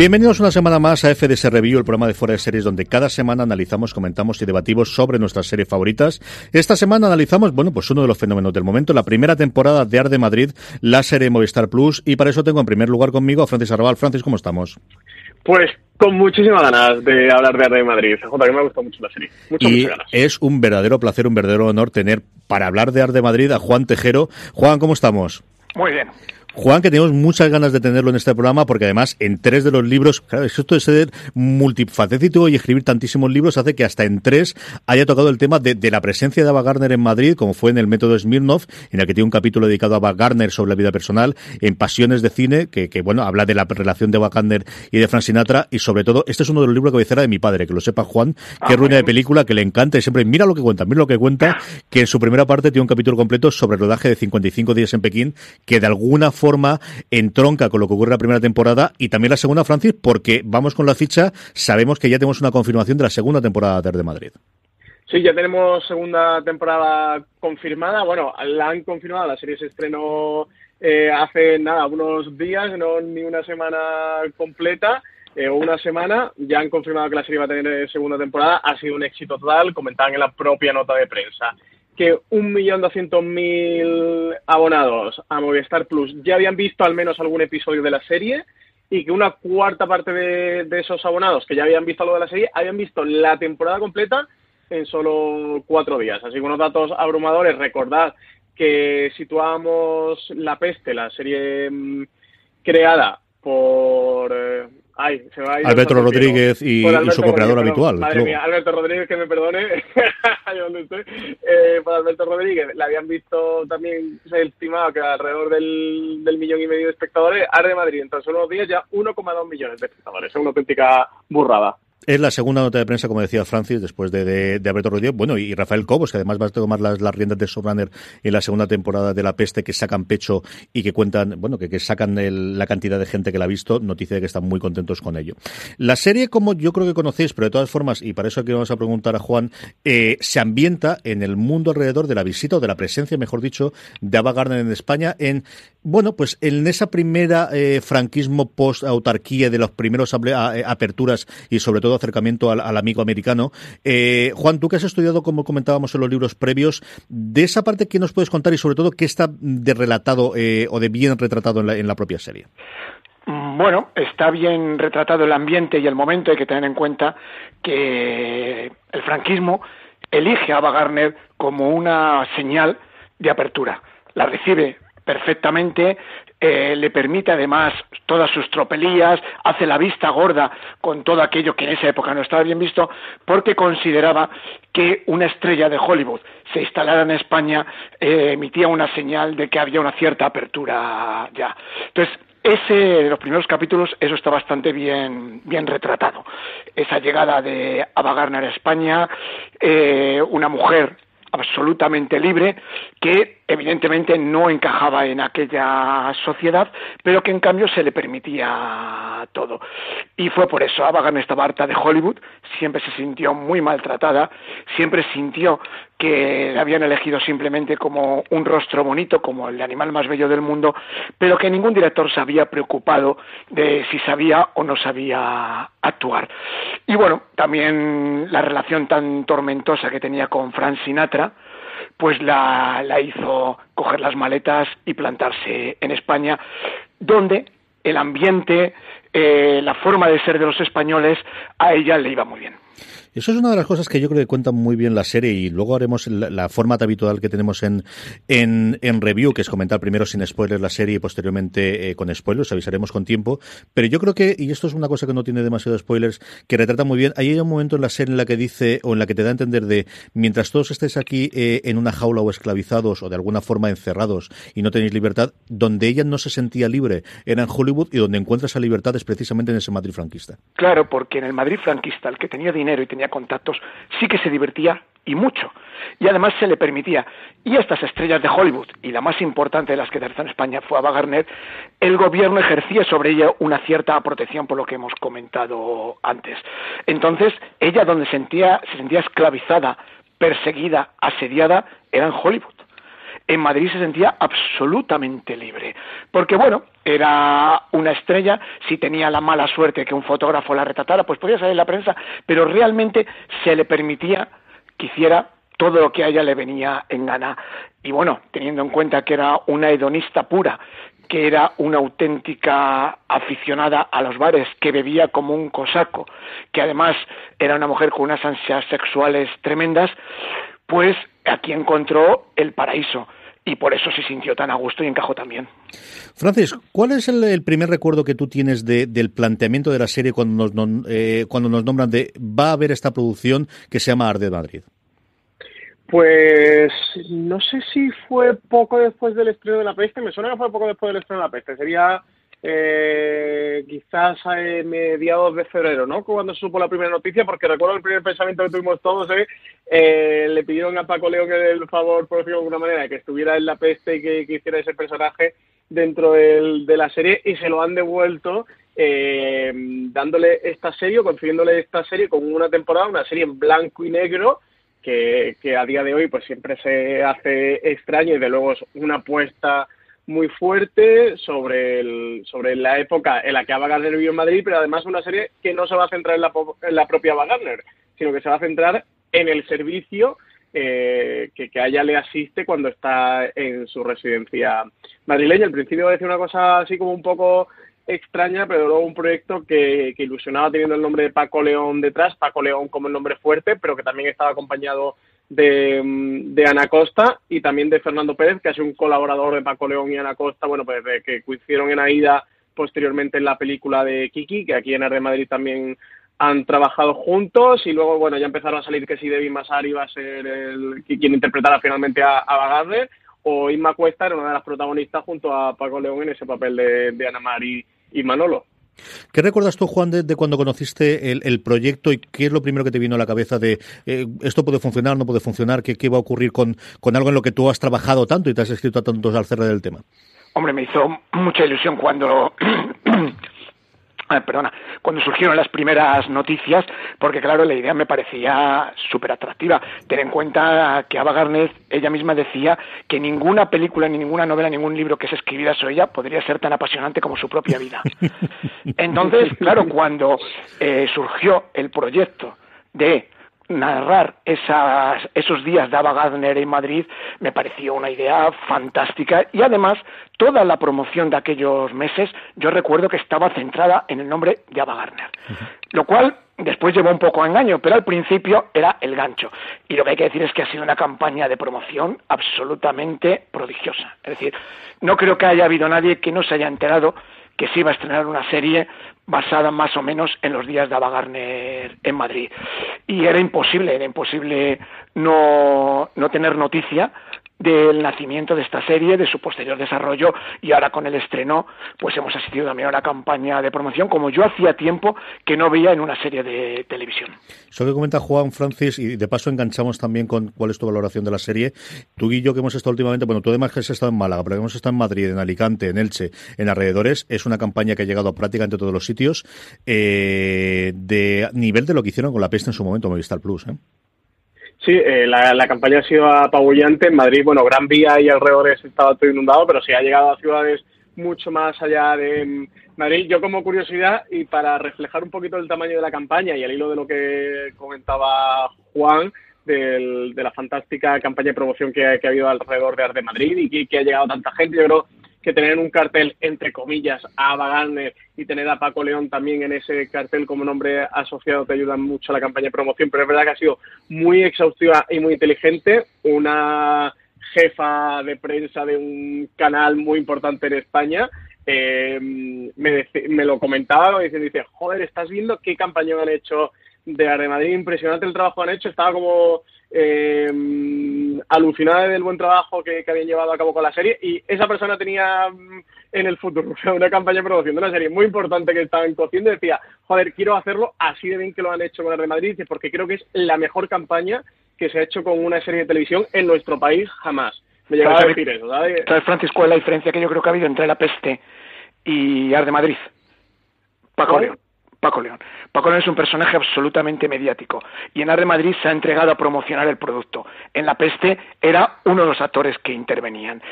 Bienvenidos una semana más a FDS Review, el programa de Fuera de Series donde cada semana analizamos, comentamos y debatimos sobre nuestras series favoritas. Esta semana analizamos, bueno, pues uno de los fenómenos del momento, la primera temporada de Ar de Madrid, la serie Movistar Plus, y para eso tengo en primer lugar conmigo a Francis Arrabal. Francis, ¿cómo estamos? Pues con muchísimas ganas de hablar de Arde Madrid. J, que me ha gustado mucho la serie. Muchas, y ganas. es un verdadero placer, un verdadero honor tener para hablar de Arde Madrid a Juan Tejero. Juan, ¿cómo estamos? Muy bien. Juan, que tenemos muchas ganas de tenerlo en este programa, porque además en tres de los libros, claro, esto de ser multifacético y escribir tantísimos libros hace que hasta en tres haya tocado el tema de, de la presencia de Ava Gardner en Madrid, como fue en el método Smirnov, en el que tiene un capítulo dedicado a Ava Gardner sobre la vida personal, en Pasiones de Cine, que, que bueno, habla de la relación de Ava Gardner y de Frank Sinatra, y sobre todo, este es uno de los libros que cabecera de mi padre, que lo sepa Juan, que Ah, ruina de película, que le encanta y siempre mira lo que cuenta, mira lo que cuenta, que en su primera parte tiene un capítulo completo sobre el rodaje de 55 días en Pekín, que de alguna forma entronca con lo que ocurre en la primera temporada y también la segunda, Francis, porque vamos con la ficha, sabemos que ya tenemos una confirmación de la segunda temporada de de Madrid. Sí, ya tenemos segunda temporada confirmada. Bueno, la han confirmado, la serie se estrenó eh, hace nada, unos días, no ni una semana completa, eh, o una semana. Ya han confirmado que la serie va a tener eh, segunda temporada. Ha sido un éxito total, comentaban en la propia nota de prensa que 1.200.000 abonados a Movistar Plus ya habían visto al menos algún episodio de la serie y que una cuarta parte de, esos abonados que ya habían visto algo de la serie habían visto la temporada completa en solo cuatro días. Así que unos datos abrumadores. Recordad que situábamos La Peste, la serie mm, creada por... ay, se me va a ir el Alberto. Rodríguez y- su co-creador habitual, Madre mía, Alberto Rodríguez, que me perdone. Estoy. Eh, por Alberto Rodríguez, le habían visto también, se estimaba que alrededor del, del millón y medio de espectadores. Arde Madrid, en tan solo unos días ya 1,2 millones de espectadores. Es una auténtica burrada. Es la segunda nota de prensa, como decía Francis, después de, de, de Alberto Rodríguez, bueno, y Rafael Cobos, que además va a tomar las, las riendas de Showrunner en la segunda temporada de La Peste, que sacan pecho y que cuentan, bueno, que, que sacan la cantidad de gente que la ha visto, noticia de que están muy contentos con ello. La serie, como yo creo que conocéis, pero de todas formas, y para eso aquí vamos a preguntar a Juan, eh, se ambienta en el mundo alrededor de la visita o de la presencia, mejor dicho, de Ava Gardner en España, en, bueno, pues en esa primera eh, franquismo post-autarquía de los primeros eh, aperturas y sobre todo acercamiento al, amigo americano. Eh, Juan, tú que has estudiado, como comentábamos en los libros previos, de esa parte, ¿qué nos puedes contar y sobre todo qué está de relatado eh, o de bien retratado en la, en la propia serie? Bueno, está bien retratado el ambiente y el momento. Hay que tener en cuenta que el franquismo elige a Ava como una señal de apertura. La recibe perfectamente, eh, le permite además todas sus tropelías, hace la vista gorda con todo aquello que en esa época no estaba bien visto, porque consideraba que una estrella de Hollywood se instalara en España eh, emitía una señal de que había una cierta apertura ya. Entonces, ese de los primeros capítulos, eso está bastante bien, bien retratado. Esa llegada de Ava a España, eh, una mujer absolutamente libre que evidentemente no encajaba en aquella sociedad, pero que en cambio se le permitía todo. Y fue por eso, Ava Gardner estaba harta de Hollywood, siempre se sintió muy maltratada, siempre sintió que habían elegido simplemente como un rostro bonito, como el animal más bello del mundo, pero que ningún director se había preocupado de si sabía o no sabía actuar. Y bueno, también la relación tan tormentosa que tenía con Frank Sinatra, pues la, la hizo coger las maletas y plantarse en España, donde el ambiente, eh, la forma de ser de los españoles, a ella le iba muy bien. Eso es una de las cosas que yo creo que cuentan muy bien la serie y luego haremos la, forma habitual que tenemos en, en, en, review, que es comentar primero sin spoilers la serie y posteriormente eh, con spoilers, avisaremos con tiempo. Pero yo creo que, y esto es una cosa que no tiene demasiado spoilers, que retrata muy bien, hay un momento en la serie en la que dice, o en la que te da a entender de, mientras todos estéis aquí eh, en una jaula o esclavizados o de alguna forma encerrados y no tenéis libertad, donde ella no se sentía libre era en Hollywood y donde encuentra esa libertad es precisamente en ese Madrid franquista. Claro, porque en el Madrid franquista, el que tenía dinero y tenía contactos, sí que se divertía y mucho. Y además se le permitía, y estas estrellas de Hollywood, y la más importante de las que aterrizó en España fue Ava Gardner, el gobierno ejercía sobre ella una cierta protección por lo que hemos comentado antes. Entonces, ella donde sentía, se sentía esclavizada, perseguida, asediada, era en Hollywood en Madrid se sentía absolutamente libre. Porque, bueno, era una estrella, si tenía la mala suerte que un fotógrafo la retratara, pues podía salir la prensa, pero realmente se le permitía que hiciera todo lo que a ella le venía en gana. Y bueno, teniendo en cuenta que era una hedonista pura, que era una auténtica aficionada a los bares, que bebía como un cosaco, que además era una mujer con unas ansias sexuales tremendas, pues aquí encontró el paraíso y por eso se sintió tan a gusto y encajó también. Francis, ¿cuál es el, primer recuerdo que tú tienes del planteamiento de la serie cuando nos, eh, cuando nos nombran de va a haber esta producción que se llama Arde Madrid? Pues no sé si fue poco después del estreno de la peste, me suena que fue poco después del estreno de la peste, sería eh, quizás a mediados de febrero, ¿no? Cuando supo la primera noticia, porque recuerdo el primer pensamiento que tuvimos todos, ¿eh? eh le pidieron a Paco León el favor, por decirlo de alguna manera, que estuviera en la peste y que, hiciera ese personaje dentro de la serie y se lo han devuelto eh, dándole esta serie consiguiéndole esta serie con una temporada, una serie en blanco y negro que, que a día de hoy pues siempre se hace extraño y de luego es una apuesta muy fuerte sobre, el, sobre la época en la que Ava Gardner vivió en Madrid, pero además una serie que no se va a centrar en la, en la propia Ava Gardner, sino que se va a centrar en el servicio eh, que, que, ella le asiste cuando está en su residencia madrileña. Al principio decía una cosa así como un poco extraña, pero luego un proyecto que, que, ilusionaba teniendo el nombre de Paco León detrás, Paco León como el nombre fuerte, pero que también estaba acompañado de, de, Ana Costa y también de Fernando Pérez, que ha sido un colaborador de Paco León y Ana Costa, bueno, pues que coincidieron en Aida posteriormente en la película de Kiki, que aquí en Arde Madrid también han trabajado juntos y luego, bueno, ya empezaron a salir que si Debbie Masari iba a ser el, quien interpretara finalmente a, a o Inma Cuesta era una de las protagonistas junto a Paco León en ese papel de, de Ana Mari y Manolo. ¿Qué recuerdas tú, Juan, de, cuando conociste el, proyecto y qué es lo primero que te vino a la cabeza de eh, esto puede funcionar, no puede funcionar, qué, qué va a ocurrir con, con algo en lo que tú has trabajado tanto y te has escrito a tantos al cerrar del tema? Hombre, me hizo mucha ilusión cuando Ah, perdona, cuando surgieron las primeras noticias, porque claro, la idea me parecía súper atractiva. Ten en cuenta que Ava Gardner, ella misma decía que ninguna película, ni ninguna novela, ningún libro que se escribiera sobre ella podría ser tan apasionante como su propia vida. Entonces, claro, cuando eh, surgió el proyecto de narrar esas, esos días de Ava Gardner en Madrid me pareció una idea fantástica y además toda la promoción de aquellos meses yo recuerdo que estaba centrada en el nombre de Ava Gardner, lo cual después llevó un poco a engaño, pero al principio era el gancho. Y lo que hay que decir es que ha sido una campaña de promoción absolutamente prodigiosa. Es decir, no creo que haya habido nadie que no se haya enterado que se iba a estrenar una serie basada más o menos en los días de Ava Gardner en Madrid. Y era imposible, era imposible no, no tener noticia del nacimiento de esta serie, de su posterior desarrollo y ahora con el estreno pues hemos asistido también a una campaña de promoción como yo hacía tiempo que no veía en una serie de televisión. Eso que comenta Juan Francis y de paso enganchamos también con cuál es tu valoración de la serie. Tú y yo que hemos estado últimamente, bueno, tú además que has estado en Málaga, pero que hemos estado en Madrid, en Alicante, en Elche, en alrededores, es una campaña que ha llegado a prácticamente todos los sitios eh, de nivel de lo que hicieron con la peste en su momento Movistar Plus. ¿eh? Sí, eh, la, campaña ha sido apabullante. En Madrid, bueno, Gran Vía y alrededores estaba todo inundado, pero sí ha llegado a ciudades mucho más allá de mm, Madrid. Yo como curiosidad y para reflejar un poquito el tamaño de la campaña y al hilo de lo que comentaba Juan, de la fantástica campaña de promoción que, ha habido alrededor de Arte Madrid y que, ha llegado tanta gente, yo creo que tener un cartel, entre comillas, a Ava Gardner y tener a Paco León también en ese cartel como nombre asociado te ayudan mucho a la campaña de promoción, pero es verdad que ha sido muy exhaustiva y muy inteligente, una jefa de prensa de un canal muy importante en España, eh, me, me, lo comentaba dice, joder, ¿estás viendo qué campaña han hecho de Arde Madrid? Impresionante el trabajo que han hecho, estaba como eh, alucinada del buen trabajo que, habían llevado a cabo con la serie y esa persona tenía mm, en el futuro una campaña de promoción de una serie muy importante que estaban cociendo y decía, joder, quiero hacerlo así de bien que lo han hecho con Arde Madrid porque creo que es la mejor campaña que se ha hecho con una serie de televisión en nuestro país jamás. Me llega a decir eso, ¿sabes? Francis, ¿cuál es la diferencia que yo creo que ha habido entre La Peste y Arde Madrid? Paco. Paco León. Paco León es un personaje absolutamente mediático y en Arde Madrid se ha entregado a promocionar el producto. En La Peste era uno de los actores que intervenían.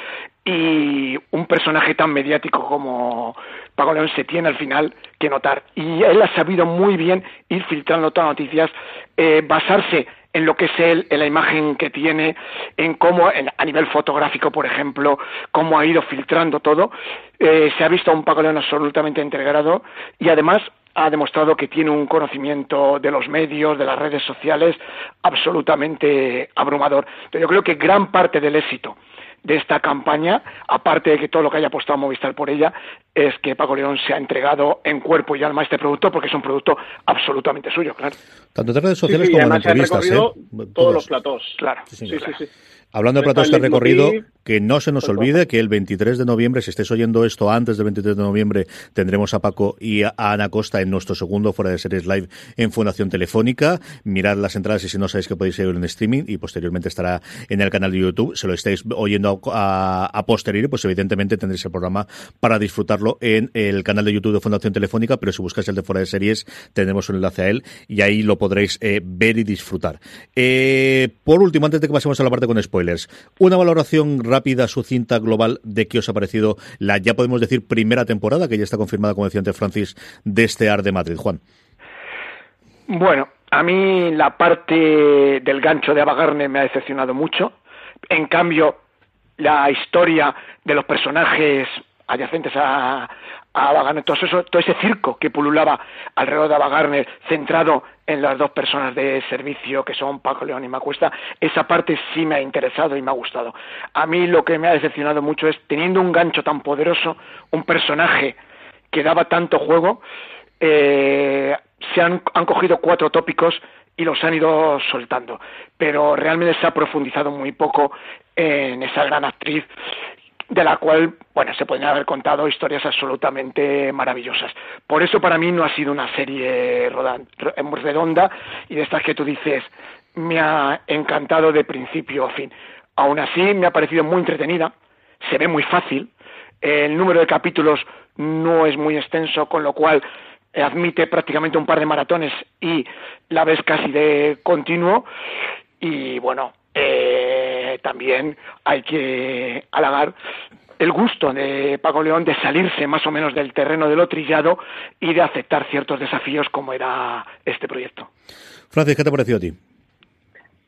Y un personaje tan mediático como Paco León se tiene al final que notar. Y él ha sabido muy bien ir filtrando todas las noticias, eh, basarse en lo que es él, en la imagen que tiene, en cómo, a nivel fotográfico, por ejemplo, cómo ha ido filtrando todo. Eh, se ha visto a un Paco León absolutamente integrado y además ha demostrado que tiene un conocimiento de los medios, de las redes sociales, absolutamente abrumador. Yo creo que gran parte del éxito de esta campaña, aparte de que todo lo que haya apostado Movistar por ella, es que Paco León se ha entregado en cuerpo y alma a este producto porque es un producto absolutamente suyo, claro. Tanto en redes sociales como en entrevistas. ¿eh? Todos los platos. Claro. Sí, sí, sí. Hablando de platos de recorrido, que no se nos olvide que el 23 de noviembre, si estés oyendo esto antes del 23 de noviembre, tendremos a Paco y a Ana Costa en nuestro segundo Fuera de Series Live en Fundación Telefónica. Mirad las entradas y si no sabéis que podéis ir en streaming y posteriormente estará en el canal de YouTube. Si lo estáis oyendo a, a posteriori, pues evidentemente tendréis el programa para disfrutarlo en el canal de YouTube de Fundación Telefónica, pero si buscáis el de Fuera de Series, tendremos un enlace a él y ahí lo podréis eh, ver y disfrutar. Eh, por último, antes de que pasemos a la parte con spoilers, una valoración rápida sucinta, global de qué os ha parecido la, ya podemos decir, primera temporada, que ya está confirmada, como decía antes Francis, de este AR de Madrid. Juan. Bueno, a mí la parte del gancho de Abagarne me ha decepcionado mucho. En cambio, la historia de los personajes adyacentes a, a todo, eso, todo ese circo que pululaba alrededor de Ava centrado en las dos personas de servicio que son Paco León y Macuesta, esa parte sí me ha interesado y me ha gustado. A mí lo que me ha decepcionado mucho es, teniendo un gancho tan poderoso, un personaje que daba tanto juego, eh, se han, han cogido cuatro tópicos y los han ido soltando, pero realmente se ha profundizado muy poco en esa gran actriz de la cual, bueno, se podrían haber contado historias absolutamente maravillosas. Por eso para mí no ha sido una serie redonda y de estas que tú dices, me ha encantado de principio a fin. Aún así, me ha parecido muy entretenida, se ve muy fácil, el número de capítulos no es muy extenso, con lo cual admite prácticamente un par de maratones y la ves casi de continuo. Y bueno, eh, también hay que halagar el gusto de Paco León de salirse más o menos del terreno de lo trillado y de aceptar ciertos desafíos como era este proyecto. Francis, ¿qué te pareció a ti?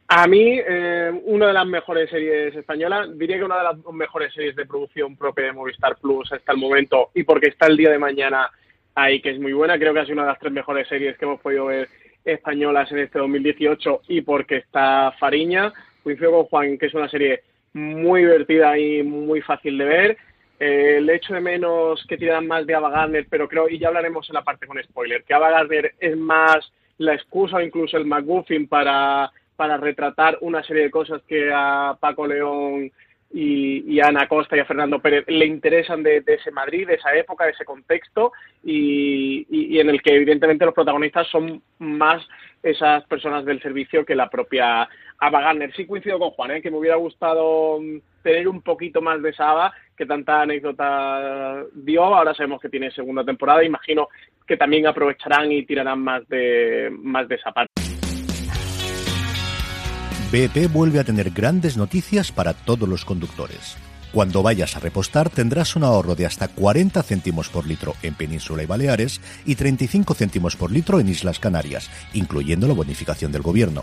A mí, eh, una de las mejores series españolas, diría que una de las mejores series de producción propia de Movistar Plus hasta el momento, y porque está el día de mañana ahí, que es muy buena, creo que ha sido una de las tres mejores series que hemos podido ver españolas en este 2018, y porque está Fariña, coincido con Juan, que es una serie muy divertida y muy fácil de ver. Eh, le echo de menos que tiran más de Ava Gardner, pero creo, y ya hablaremos en la parte con spoiler, que Ava Gardner es más la excusa o incluso el McGuffin para, para retratar una serie de cosas que a Paco León y, a Ana Costa y a Fernando Pérez le interesan de, ese Madrid, de esa época, de ese contexto y, y, en el que evidentemente los protagonistas son más esas personas del servicio que la propia Ava Gardner. Sí coincido con Juan, ¿eh? que me hubiera gustado mm, tener un poquito más de esa Ava, que tanta anécdota dio. Ahora sabemos que tiene segunda temporada. Imagino que también aprovecharán y tirarán más de, más de esa parte. BP vuelve a tener grandes noticias para todos los conductores. Cuando vayas a repostar tendrás un ahorro de hasta 40 céntimos por litro en Península y Baleares y 35 céntimos por litro en Islas Canarias, incluyendo la bonificación del gobierno.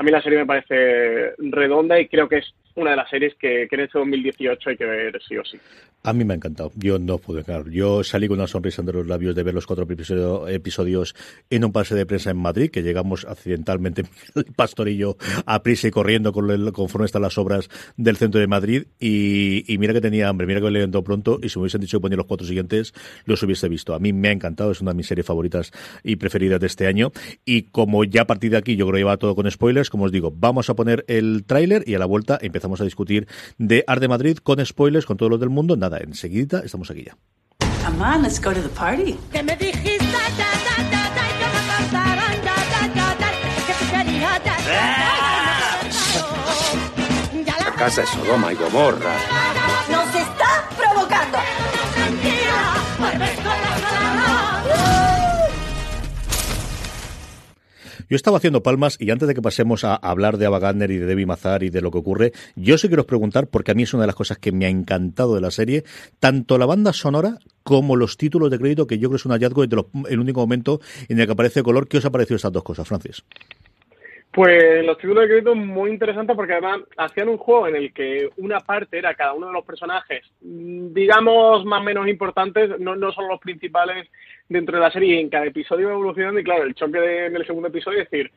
A mí la serie me parece redonda y creo que es una de las series que, que en este 2018 hay que ver sí o sí. A mí me ha encantado. Yo no pude dejar. Yo salí con una sonrisa entre los labios de ver los cuatro episodios en un pase de prensa en Madrid, que llegamos accidentalmente, el pastorillo, a prisa y corriendo con el, conforme están las obras del centro de Madrid. Y, mira que tenía hambre, mira que me levantó pronto. Y si me hubiesen dicho que ponía los cuatro siguientes, los hubiese visto. A mí me ha encantado. Es una de mis series favoritas y preferidas de este año. Y como ya a partir de aquí yo creo que lleva todo con spoilers, como os digo, vamos a poner el tráiler y a la vuelta empezamos a discutir de Art de Madrid con spoilers, con todos los del mundo. Nada, enseguida estamos aquí ya. Come on, let's go to the party. Que me dijiste La casa es Sodoma y Gomorra. Yo estaba haciendo palmas y antes de que pasemos a hablar de Ava Gardner y de Debbie Mazar y de lo que ocurre, yo sí quiero preguntar, porque a mí es una de las cosas que me ha encantado de la serie, tanto la banda sonora como los títulos de crédito, que yo creo es un hallazgo de el único momento en el que aparece color. ¿Qué os ha parecido estas dos cosas, Francis? Pues los títulos de crédito muy interesantes porque además hacían un juego en el que una parte era cada uno de los personajes, digamos, más o menos importantes, no, no son los principales dentro de la serie y en cada episodio va evolucionando y claro, el choque de, en el segundo episodio es decir,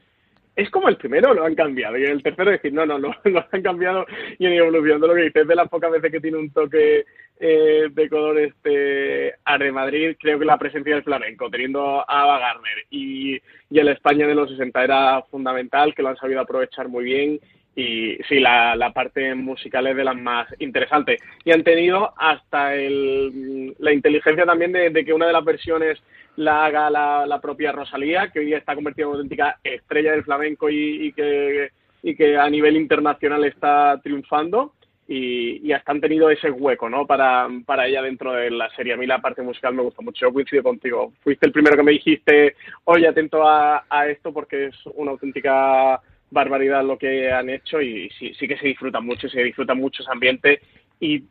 es como el primero, lo han cambiado. Y en el tercero decir, no, no, no, lo han cambiado y han ido evolucionando. Lo que dices de las pocas veces que tiene un toque eh, de color este de Madrid, creo que la presencia del flamenco, teniendo a Ava Garner y, y el España de los 60 era fundamental, que lo han sabido aprovechar muy bien y sí, la, la, parte musical es de las más interesantes. Y han tenido hasta el, la inteligencia también de, de, que una de las versiones la haga la, la, propia Rosalía, que hoy día está convertida en una auténtica estrella del flamenco y, y, que, y que a nivel internacional está triunfando. Y, y, hasta han tenido ese hueco ¿no? para, para ella dentro de la serie. A mí la parte musical me gusta mucho. Yo coincido contigo. Fuiste el primero que me dijiste, oye, atento a, a esto porque es una auténtica barbaridad lo que han hecho y sí, sí que se disfruta mucho, se disfruta mucho ese ambiente y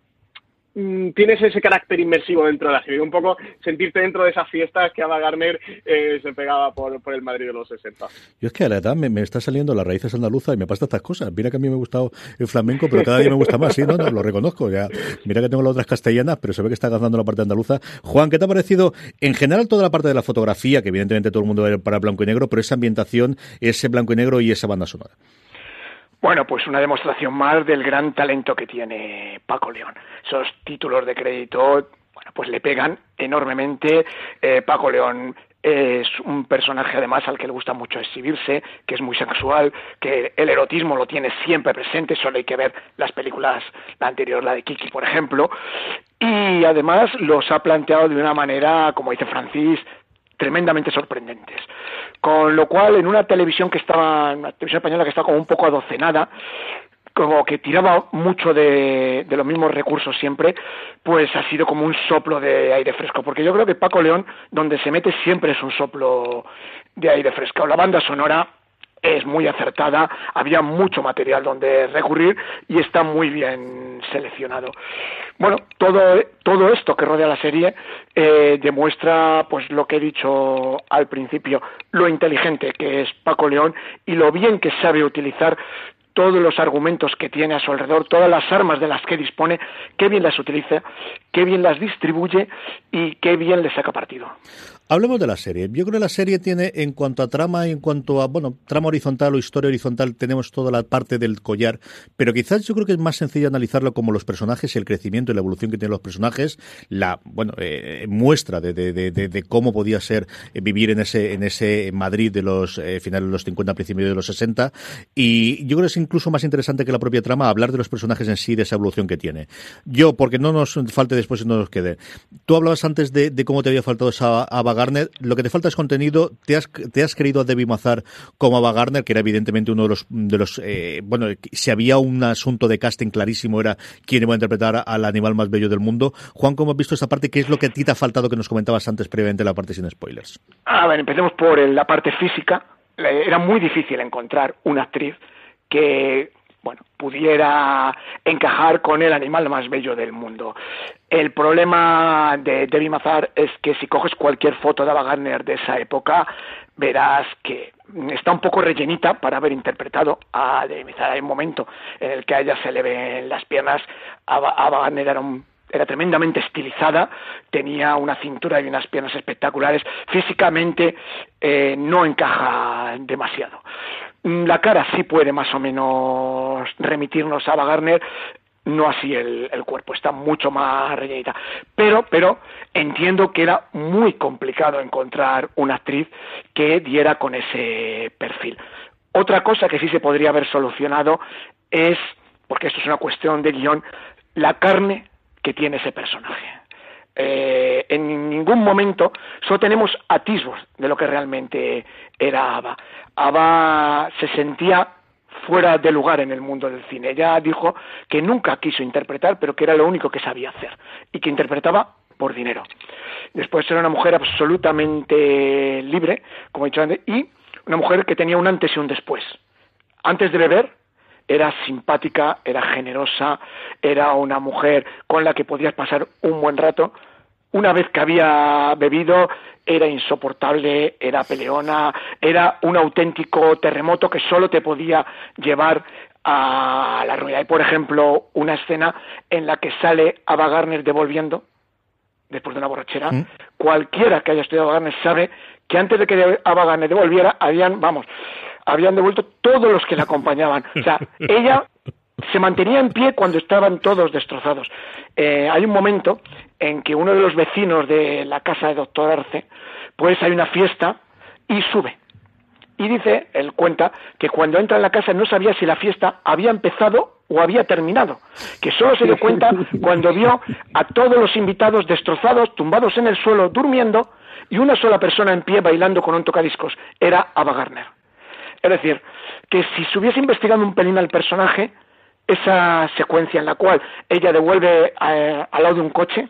tienes ese carácter inmersivo dentro de la serie, un poco sentirte dentro de esas fiestas que Ava Garner eh, se pegaba por, el Madrid de los 60. Yo es que a la edad me, está saliendo las raíces andaluzas y me pasa estas cosas. Mira que a mí me ha gustado el flamenco, pero cada día me gusta más, sí, no, no, lo reconozco. Ya. Mira que tengo las otras castellanas, pero se ve que está ganando la parte andaluza. Juan, ¿qué te ha parecido en general toda la parte de la fotografía, que evidentemente todo el mundo va para blanco y negro, pero esa ambientación, ese blanco y negro y esa banda sonora? Bueno, pues una demostración más del gran talento que tiene Paco León. Esos títulos de crédito, bueno, pues le pegan enormemente. Eh, Paco León es un personaje además al que le gusta mucho exhibirse, que es muy sexual, que el erotismo lo tiene siempre presente, solo hay que ver las películas, la anterior, la de Kiki, por ejemplo, y además los ha planteado de una manera, como dice Francis, tremendamente sorprendentes. Con lo cual, en una televisión que estaba, una televisión española que estaba como un poco adocenada, como que tiraba mucho de, de, los mismos recursos siempre, pues ha sido como un soplo de aire fresco. Porque yo creo que Paco León, donde se mete, siempre es un soplo de aire fresco. La banda sonora es muy acertada, había mucho material donde recurrir y está muy bien seleccionado. Bueno, todo, todo esto que rodea la serie eh, demuestra pues lo que he dicho al principio, lo inteligente que es Paco León y lo bien que sabe utilizar todos los argumentos que tiene a su alrededor, todas las armas de las que dispone, qué bien las utiliza, qué bien las distribuye y qué bien le saca partido. Hablemos de la serie. Yo creo que la serie tiene, en cuanto a trama, en cuanto a, bueno, trama horizontal o historia horizontal, tenemos toda la parte del collar, pero quizás yo creo que es más sencillo analizarlo como los personajes, el crecimiento y la evolución que tienen los personajes, la, bueno, eh, muestra de, de, de, de, cómo podía ser eh, vivir en ese, en ese Madrid de los eh, finales de los 50, principios de los 60, y yo creo que es incluso más interesante que la propia trama hablar de los personajes en sí, de esa evolución que tiene. Yo, porque no nos falte después y no nos quede. Tú hablabas antes de, cómo te había faltado esa Ava Garner, lo que te falta es contenido, te has, te has creído a Debbie Mazar como Ava Garner, que era evidentemente uno de los, de los eh, bueno, si había un asunto de casting clarísimo era quién iba a interpretar al animal más bello del mundo. Juan, ¿cómo has visto esa parte? ¿Qué es lo que a ti te ha faltado que nos comentabas antes previamente la parte sin spoilers? A ver, empecemos por la parte física. Era muy difícil encontrar una actriz que bueno, pudiera encajar con el animal más bello del mundo. El problema de Debbie Mazar es que si coges cualquier foto de Ava Gardner de esa época, verás que está un poco rellenita para haber interpretado a Debbie Mazar. Hay un momento en el que a ella se le ven las piernas. Ava, Gardner era era tremendamente estilizada, tenía una cintura y unas piernas espectaculares, físicamente eh, no encaja demasiado. Mm, la cara sí puede más o menos remitirnos a Ava no así el, cuerpo, está mucho más rellenita. Pero, pero entiendo que era muy complicado encontrar una actriz que diera con ese perfil. Otra cosa que sí se podría haber solucionado es, porque esto es una cuestión de guion, la carne que tiene ese personaje. Eh, en ningún momento solo tenemos atisbos de lo que realmente era Ava. Ava se sentía fuera de lugar en el mundo del cine. Ella dijo que nunca quiso interpretar, pero que era lo único que sabía hacer y que interpretaba por dinero. Después era una mujer absolutamente libre, como he dicho antes, y una mujer que tenía un antes y un después. Antes de beber, era simpática, era generosa, era una mujer con la que podías pasar un buen rato. Una vez que había bebido, era insoportable, era peleona, era un auténtico terremoto que solo te podía llevar a la ruina. Hay, por ejemplo, una escena en la que sale Ava Garner devolviendo, después de una borrachera. ¿Mm? Cualquiera que haya estudiado Ava Garner sabe que antes de que Ava Garner devolviera, habían, vamos, habían devuelto todos los que la acompañaban. O sea, ella se mantenía en pie cuando estaban todos destrozados. Eh, hay un momento en que uno de los vecinos de la casa de doctor Arce, pues hay una fiesta y sube. Y dice, él cuenta, que cuando entra en la casa no sabía si la fiesta había empezado o había terminado, que solo se dio cuenta cuando vio a todos los invitados destrozados, tumbados en el suelo, durmiendo, y una sola persona en pie bailando con un tocadiscos. Era Ava Garner. Es decir, que si se hubiese investigado un pelín al personaje, esa secuencia en la cual ella devuelve eh, al lado de un coche,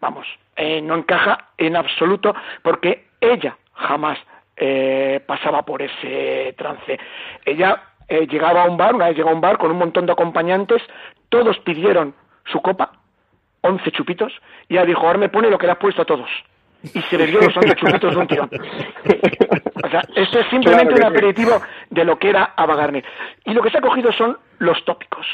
vamos, eh, no encaja en absoluto porque ella jamás eh, pasaba por ese trance. Ella llegaba a un bar, una vez llegó a un bar con un montón de acompañantes, todos pidieron su copa, once chupitos, y ella dijo, ahora me pone lo que le has puesto a todos. Y se bebió los chupitos de un tirón. O sea, esto es simplemente un aperitivo de lo que era Ava Y lo que se ha cogido son los tópicos.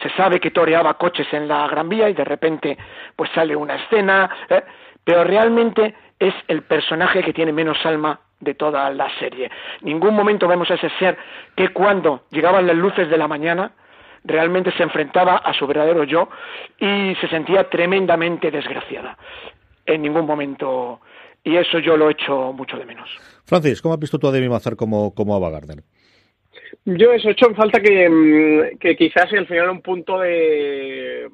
Se sabe que toreaba coches en la Gran Vía y de repente pues sale una escena, ¿eh? pero realmente es el personaje que tiene menos alma de toda la serie. Ningún momento vemos a ese ser que cuando llegaban las luces de la mañana realmente se enfrentaba a su verdadero yo y se sentía tremendamente desgraciada. En ningún momento y eso yo lo echo mucho de menos. Francis, ¿cómo has visto tú a Demi Mazar como, como Ava Gardner? Yo eso he hecho en falta que, mm, que quizás al final un punto de,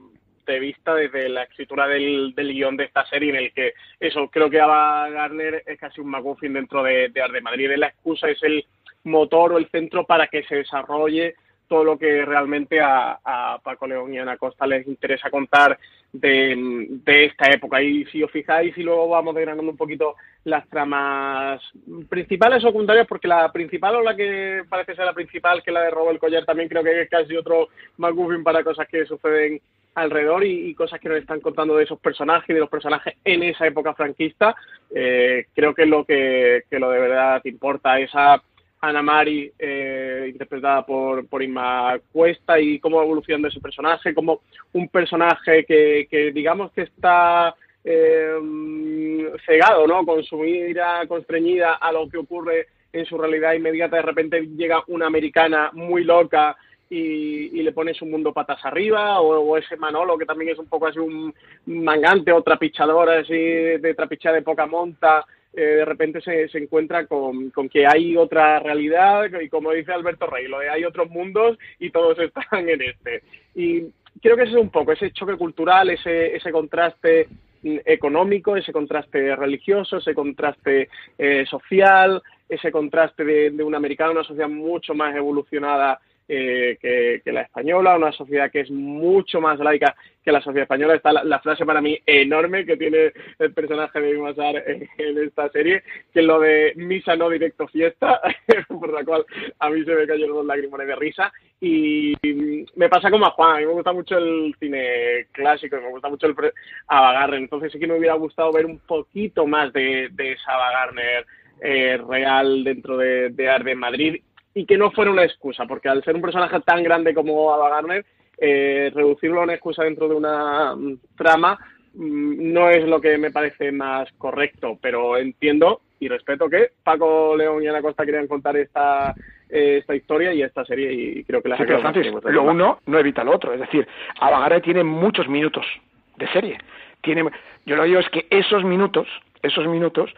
de vista desde la escritura del, del, guion de esta serie en el que eso creo que Ava Gardner es casi un McGuffin dentro de, de Arde Madrid es la excusa es el motor o el centro para que se desarrolle todo lo que realmente a, Paco León y Ana Costa les interesa contar de, de, esta época. Y si os fijáis, y luego vamos desgranando un poquito las tramas principales o secundarias, porque la principal o la que parece ser la principal, que es la de Robo el Collar, también creo que es casi otro McGuffin para cosas que suceden alrededor y, cosas que nos están contando de esos personajes y de los personajes en esa época franquista. Eh, creo que lo que, lo de verdad importa, esa Ana Mari, eh, interpretada por, por Inma Cuesta, y cómo evoluciona ese personaje, como un personaje que, que digamos que está eh, cegado, ¿no? Con su ira constreñida a lo que ocurre en su realidad inmediata, de repente llega una americana muy loca y, le pone su mundo patas arriba, o, ese Manolo que también es un poco así un mangante o trapichador así de trapichar de poca monta, eh, de repente se, se encuentra con, con, que hay otra realidad y como dice Alberto Rey, lo de hay otros mundos y todos están en este. Y creo que ese es un poco ese choque cultural, ese, ese contraste económico, ese contraste religioso, ese contraste eh, social, ese contraste de, de un americano, una sociedad mucho más evolucionada eh, que, la española, una sociedad que es mucho más laica que la sociedad española. Está la, frase para mí enorme que tiene el personaje de Mazar en, esta serie, que es lo de misa no directo fiesta, por la cual a mí se me cayeron los lágrimas de risa. Y me pasa como a Juan, a mí me gusta mucho el cine clásico me gusta mucho el Ava Gardner, entonces sí que me hubiera gustado ver un poquito más de, de esa Ava Gardner eh, real dentro de, de Arde Madrid y que no fuera una excusa, porque al ser un personaje tan grande como Ava Gardner, eh, reducirlo a una excusa dentro de una mm, trama mm, no es lo que me parece más correcto, pero entiendo y respeto que Paco León y Ana Costa querían contar esta eh, esta historia y esta serie y creo que la sí, lo uno no evita lo otro, es decir, Ava Gardner tiene muchos minutos de serie. Tiene, yo lo digo es que esos minutos, esos minutos,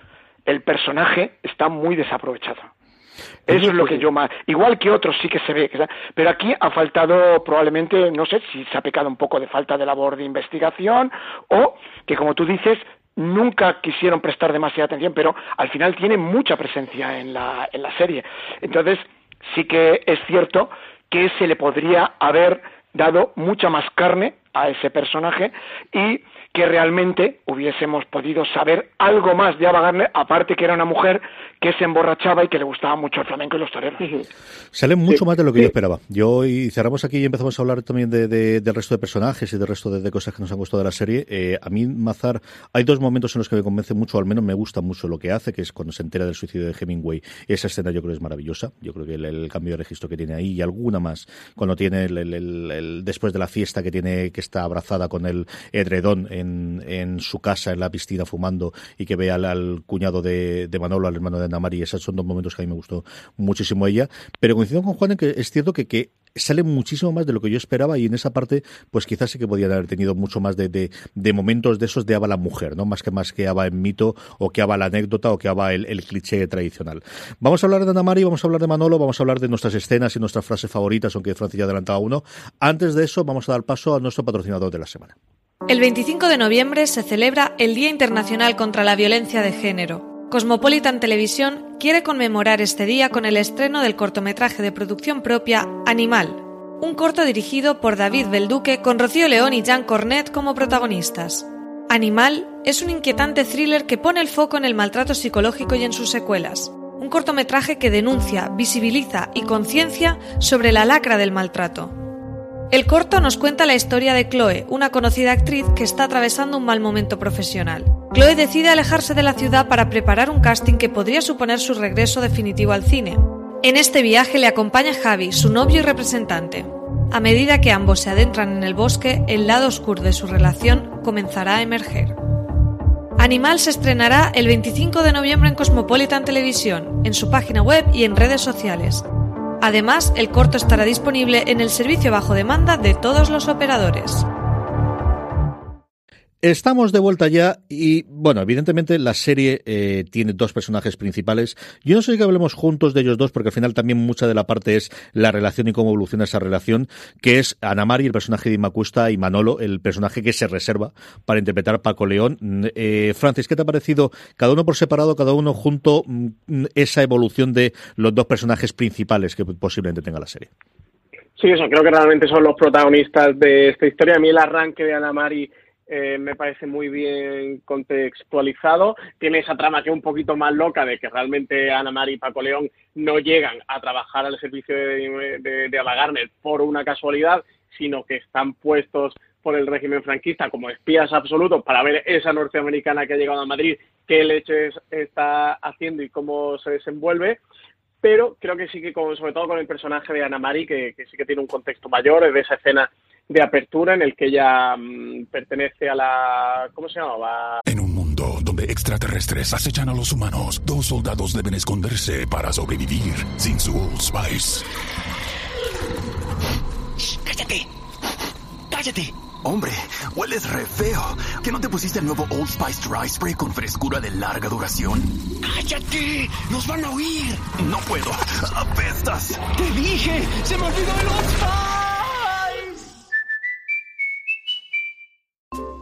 el personaje está muy desaprovechado. Eso es lo que yo más. Igual que otros sí que se ve. Pero aquí ha faltado probablemente, no sé si se ha pecado un poco de falta de labor de investigación o que, como tú dices, nunca quisieron prestar demasiada atención, pero al final tiene mucha presencia en la, en la serie. Entonces, sí que es cierto que se le podría haber dado mucha más carne a ese personaje y que realmente hubiésemos podido saber algo más de Ava Gardner, aparte que era una mujer que se emborrachaba y que le gustaba mucho el flamenco y los toreros. Sale mucho más de lo que yo esperaba. Yo y cerramos aquí y empezamos a hablar también de, del resto de personajes y del resto de, cosas que nos han gustado de la serie. Eh, a mí, Mazar, hay dos momentos en los que me convence mucho, al menos me gusta mucho lo que hace, que es cuando se entera del suicidio de Hemingway. Esa escena yo creo es maravillosa. Yo creo que el, cambio de registro que tiene ahí y alguna más, cuando tiene el, después de la fiesta que tiene que está abrazada con el edredón en, su casa, en la piscina, fumando, y que ve al, cuñado de, Manolo, al hermano de Ana María. Esos son dos momentos que a mí me gustó muchísimo ella. Pero coincido con Juan en que es cierto que, que sale muchísimo más de lo que yo esperaba y en esa parte pues quizás sí que podían haber tenido mucho más de, de, momentos de esos de Ava la mujer, ¿no? Más que más que Ava en mito o que Ava la anécdota o que Ava el, el, cliché tradicional. Vamos a hablar de Ana María, vamos a hablar de Manolo, vamos a hablar de nuestras escenas y nuestras frases favoritas, aunque Francis ya adelantaba uno. Antes de eso vamos a dar paso a nuestro patrocinador de la semana. El 25 de noviembre se celebra el Día Internacional contra la Violencia de Género. Cosmopolitan Televisión quiere conmemorar este día con el estreno del cortometraje de producción propia Animal, un corto dirigido por David Belduque con Rocío León y Jean Cornet como protagonistas. Animal es un inquietante thriller que pone el foco en el maltrato psicológico y en sus secuelas. Un cortometraje que denuncia, visibiliza y conciencia sobre la lacra del maltrato. El corto nos cuenta la historia de Chloe, una conocida actriz que está atravesando un mal momento profesional. Chloe decide alejarse de la ciudad para preparar un casting que podría suponer su regreso definitivo al cine. En este viaje le acompaña Javi, su novio y representante. A medida que ambos se adentran en el bosque, el lado oscuro de su relación comenzará a emerger. Animal se estrenará el 25 de noviembre en Cosmopolitan Televisión, en su página web y en redes sociales. Además, el corto estará disponible en el servicio bajo demanda de todos los operadores. Estamos de vuelta ya y, bueno, evidentemente la serie eh, tiene dos personajes principales. Yo no sé que hablemos juntos de ellos dos porque al final también mucha de la parte es la relación y cómo evoluciona esa relación, que es Ana Mari, el personaje de Imacuesta, y Manolo, el personaje que se reserva para interpretar Paco León. Eh, Francis, ¿qué te ha parecido cada uno por separado, cada uno junto, mm, esa evolución de los dos personajes principales que posiblemente tenga la serie? Sí, eso, creo que realmente son los protagonistas de esta historia. A mí el arranque de Ana Mari eh, me parece muy bien contextualizado. Tiene esa trama que es un poquito más loca de que realmente Ana María y Paco León no llegan a trabajar al servicio de, de, por una casualidad, sino que están puestos por el régimen franquista como espías absolutos para ver esa norteamericana que ha llegado a Madrid, qué leches está haciendo y cómo se desenvuelve pero creo que sí que con, sobre todo con el personaje de Ana que, que, sí que tiene un contexto mayor, de esa escena de apertura en el que ella mm, pertenece a la... ¿Cómo se llamaba? En un mundo donde extraterrestres acechan a los humanos, dos soldados deben esconderse para sobrevivir sin su Old Spice. ¡Cállate! ¡Cállate! Hombre, hueles re feo. ¿Que no te pusiste el nuevo Old Spice Dry Spray con frescura de larga duración? ¡Cállate! ¡Nos van a oír! No puedo. ¡Apestas! ¡Te dije! ¡Se me olvidó el Old Spice!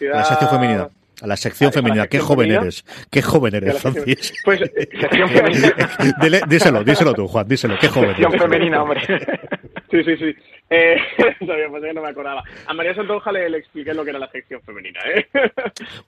La sección femenina. A la sección femenina. Qué joven eres. Qué joven eres, Francis. Pues, sección femenina. Dile, díselo, díselo tú, Juan, díselo. Qué joven Sección femenina, hombre. Sí, sí, sí. Eh, sabía, pues que no me acordaba. A María Santonja le, le, expliqué lo que era la sección femenina, ¿eh?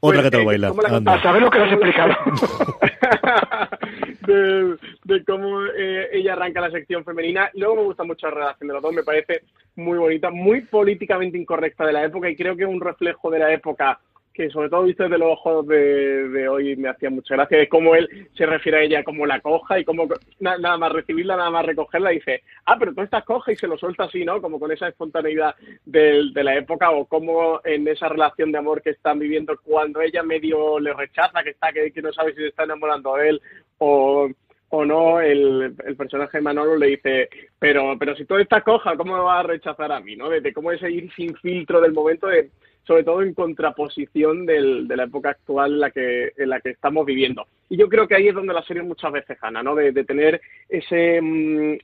Otra pues, que te lo baila. La... A saber lo que has explicado. de, de, cómo eh, ella arranca la sección femenina. Luego me gusta mucho la relación de los dos, me parece muy bonita, muy políticamente incorrecta de la época y creo que es un reflejo de la época que sobre todo visto desde los ojos de, hoy me hacía mucha gracia de cómo él se refiere a ella como la coja y cómo nada más recibirla, nada más recogerla, dice, ah, pero tú estás coja y se lo suelta así, ¿no? Como con esa espontaneidad de, de la época o como en esa relación de amor que están viviendo cuando ella medio le rechaza, que está, que, que no sabe si se está enamorando de él o o no, el, el, personaje de Manolo le dice, pero, pero si tú estás coja, ¿cómo me vas a rechazar a mí? ¿no? De, de cómo es ir sin filtro del momento de, sobre todo en contraposición del, de la época actual en la, que, en la que estamos viviendo. Y yo creo que ahí es donde la serie muchas veces gana, ¿no? De, de tener ese, mm,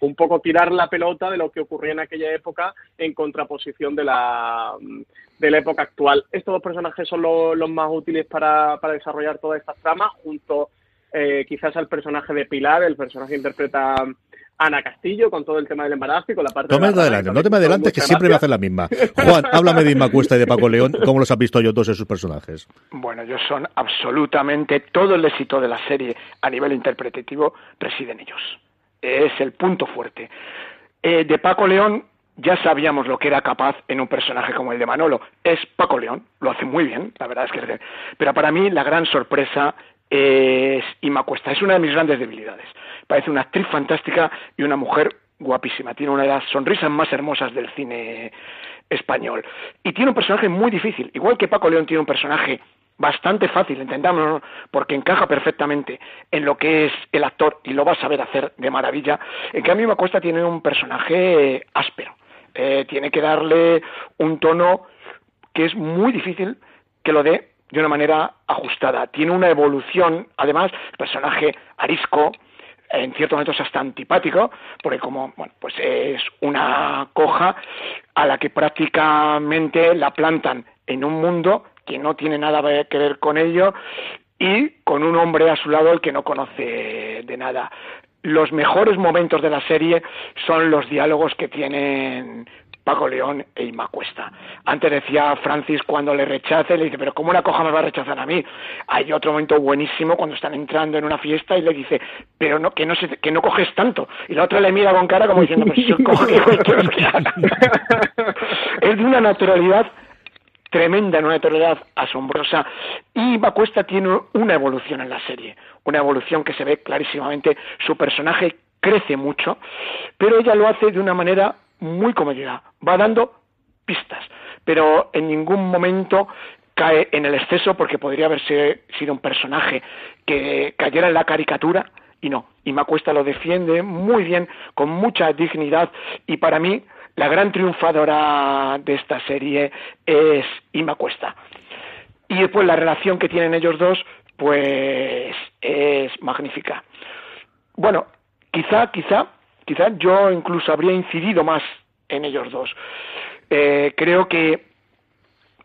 un poco tirar la pelota de lo que ocurría en aquella época en contraposición de la, mm, de la época actual. Estos dos personajes son lo, los más útiles para, para desarrollar todas estas tramas, junto eh, quizás al personaje de Pilar, el personaje que interpreta Ana Castillo con todo el tema del embarazo y con la parte no me adelante, no te me adelantes que siempre me hacen la misma. Juan, háblame de Inma Cuesta y de Paco León, ¿cómo los has visto yo todos esos personajes? Bueno, ellos son absolutamente todo el éxito de la serie a nivel interpretativo reside en ellos. Es el punto fuerte. Eh, de Paco León ya sabíamos lo que era capaz en un personaje como el de Manolo. Es Paco León, lo hace muy bien, la verdad es que... Pero para mí la gran sorpresa es Inma Cuesta, es una de mis grandes debilidades parece una actriz fantástica y una mujer guapísima. Tiene una de las sonrisas más hermosas del cine español. Y tiene un personaje muy difícil. Igual que Paco León tiene un personaje bastante fácil, entendámonos, porque encaja perfectamente en lo que es el actor y lo va a saber hacer de maravilla. En cambio, Cuesta tiene un personaje áspero. Eh, tiene que darle un tono que es muy difícil que lo dé de una manera ajustada. Tiene una evolución, además, el personaje arisco, en ciertos momentos hasta antipático, porque como, bueno, pues es una coja a la que prácticamente la plantan en un mundo que no tiene nada que ver con ello y con un hombre a su lado el que no conoce de nada. Los mejores momentos de la serie son los diálogos que tienen Paco León e Ima Cuesta. Antes decía Francis cuando le rechace, le dice, pero ¿cómo una coja me va a rechazar a mí? Hay otro momento buenísimo cuando están entrando en una fiesta y le dice, pero no, que no se, que no coges tanto. Y la otra le mira con cara como diciendo, pues si yo cojo, ¿qué que haga? es de una naturalidad tremenda, una naturalidad asombrosa. Y Cuesta tiene una evolución en la serie, una evolución que se ve clarísimamente. Su personaje crece mucho, pero ella lo hace de una manera muy comedida, va dando pistas, pero en ningún momento cae en el exceso porque podría haberse sido un personaje que cayera en la caricatura y no. Y Cuesta lo defiende muy bien, con mucha dignidad y para mí la gran triunfadora de esta serie es Ima Cuesta. Y después la relación que tienen ellos dos, pues es magnífica. Bueno, quizá, quizá Quizá yo incluso habría incidido más en ellos dos. Eh, creo que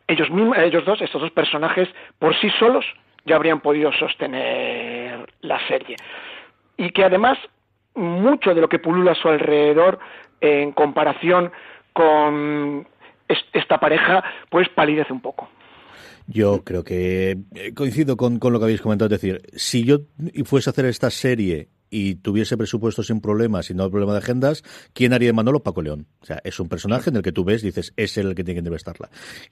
ellos mismos, ellos dos, estos dos personajes, por sí solos ya habrían podido sostener la serie. Y que además mucho de lo que pulula a su alrededor en comparación con esta pareja pues palidece un poco. Yo creo que eh, coincido con, con, lo que habéis comentado. Es decir, si yo fuese a hacer esta serie y tuviese presupuesto sin problemas y no hay problema de agendas, ¿quién haría de Manolo? Paco León. O sea, es un personaje en el que tú ves, dices, es el que tiene que estarla.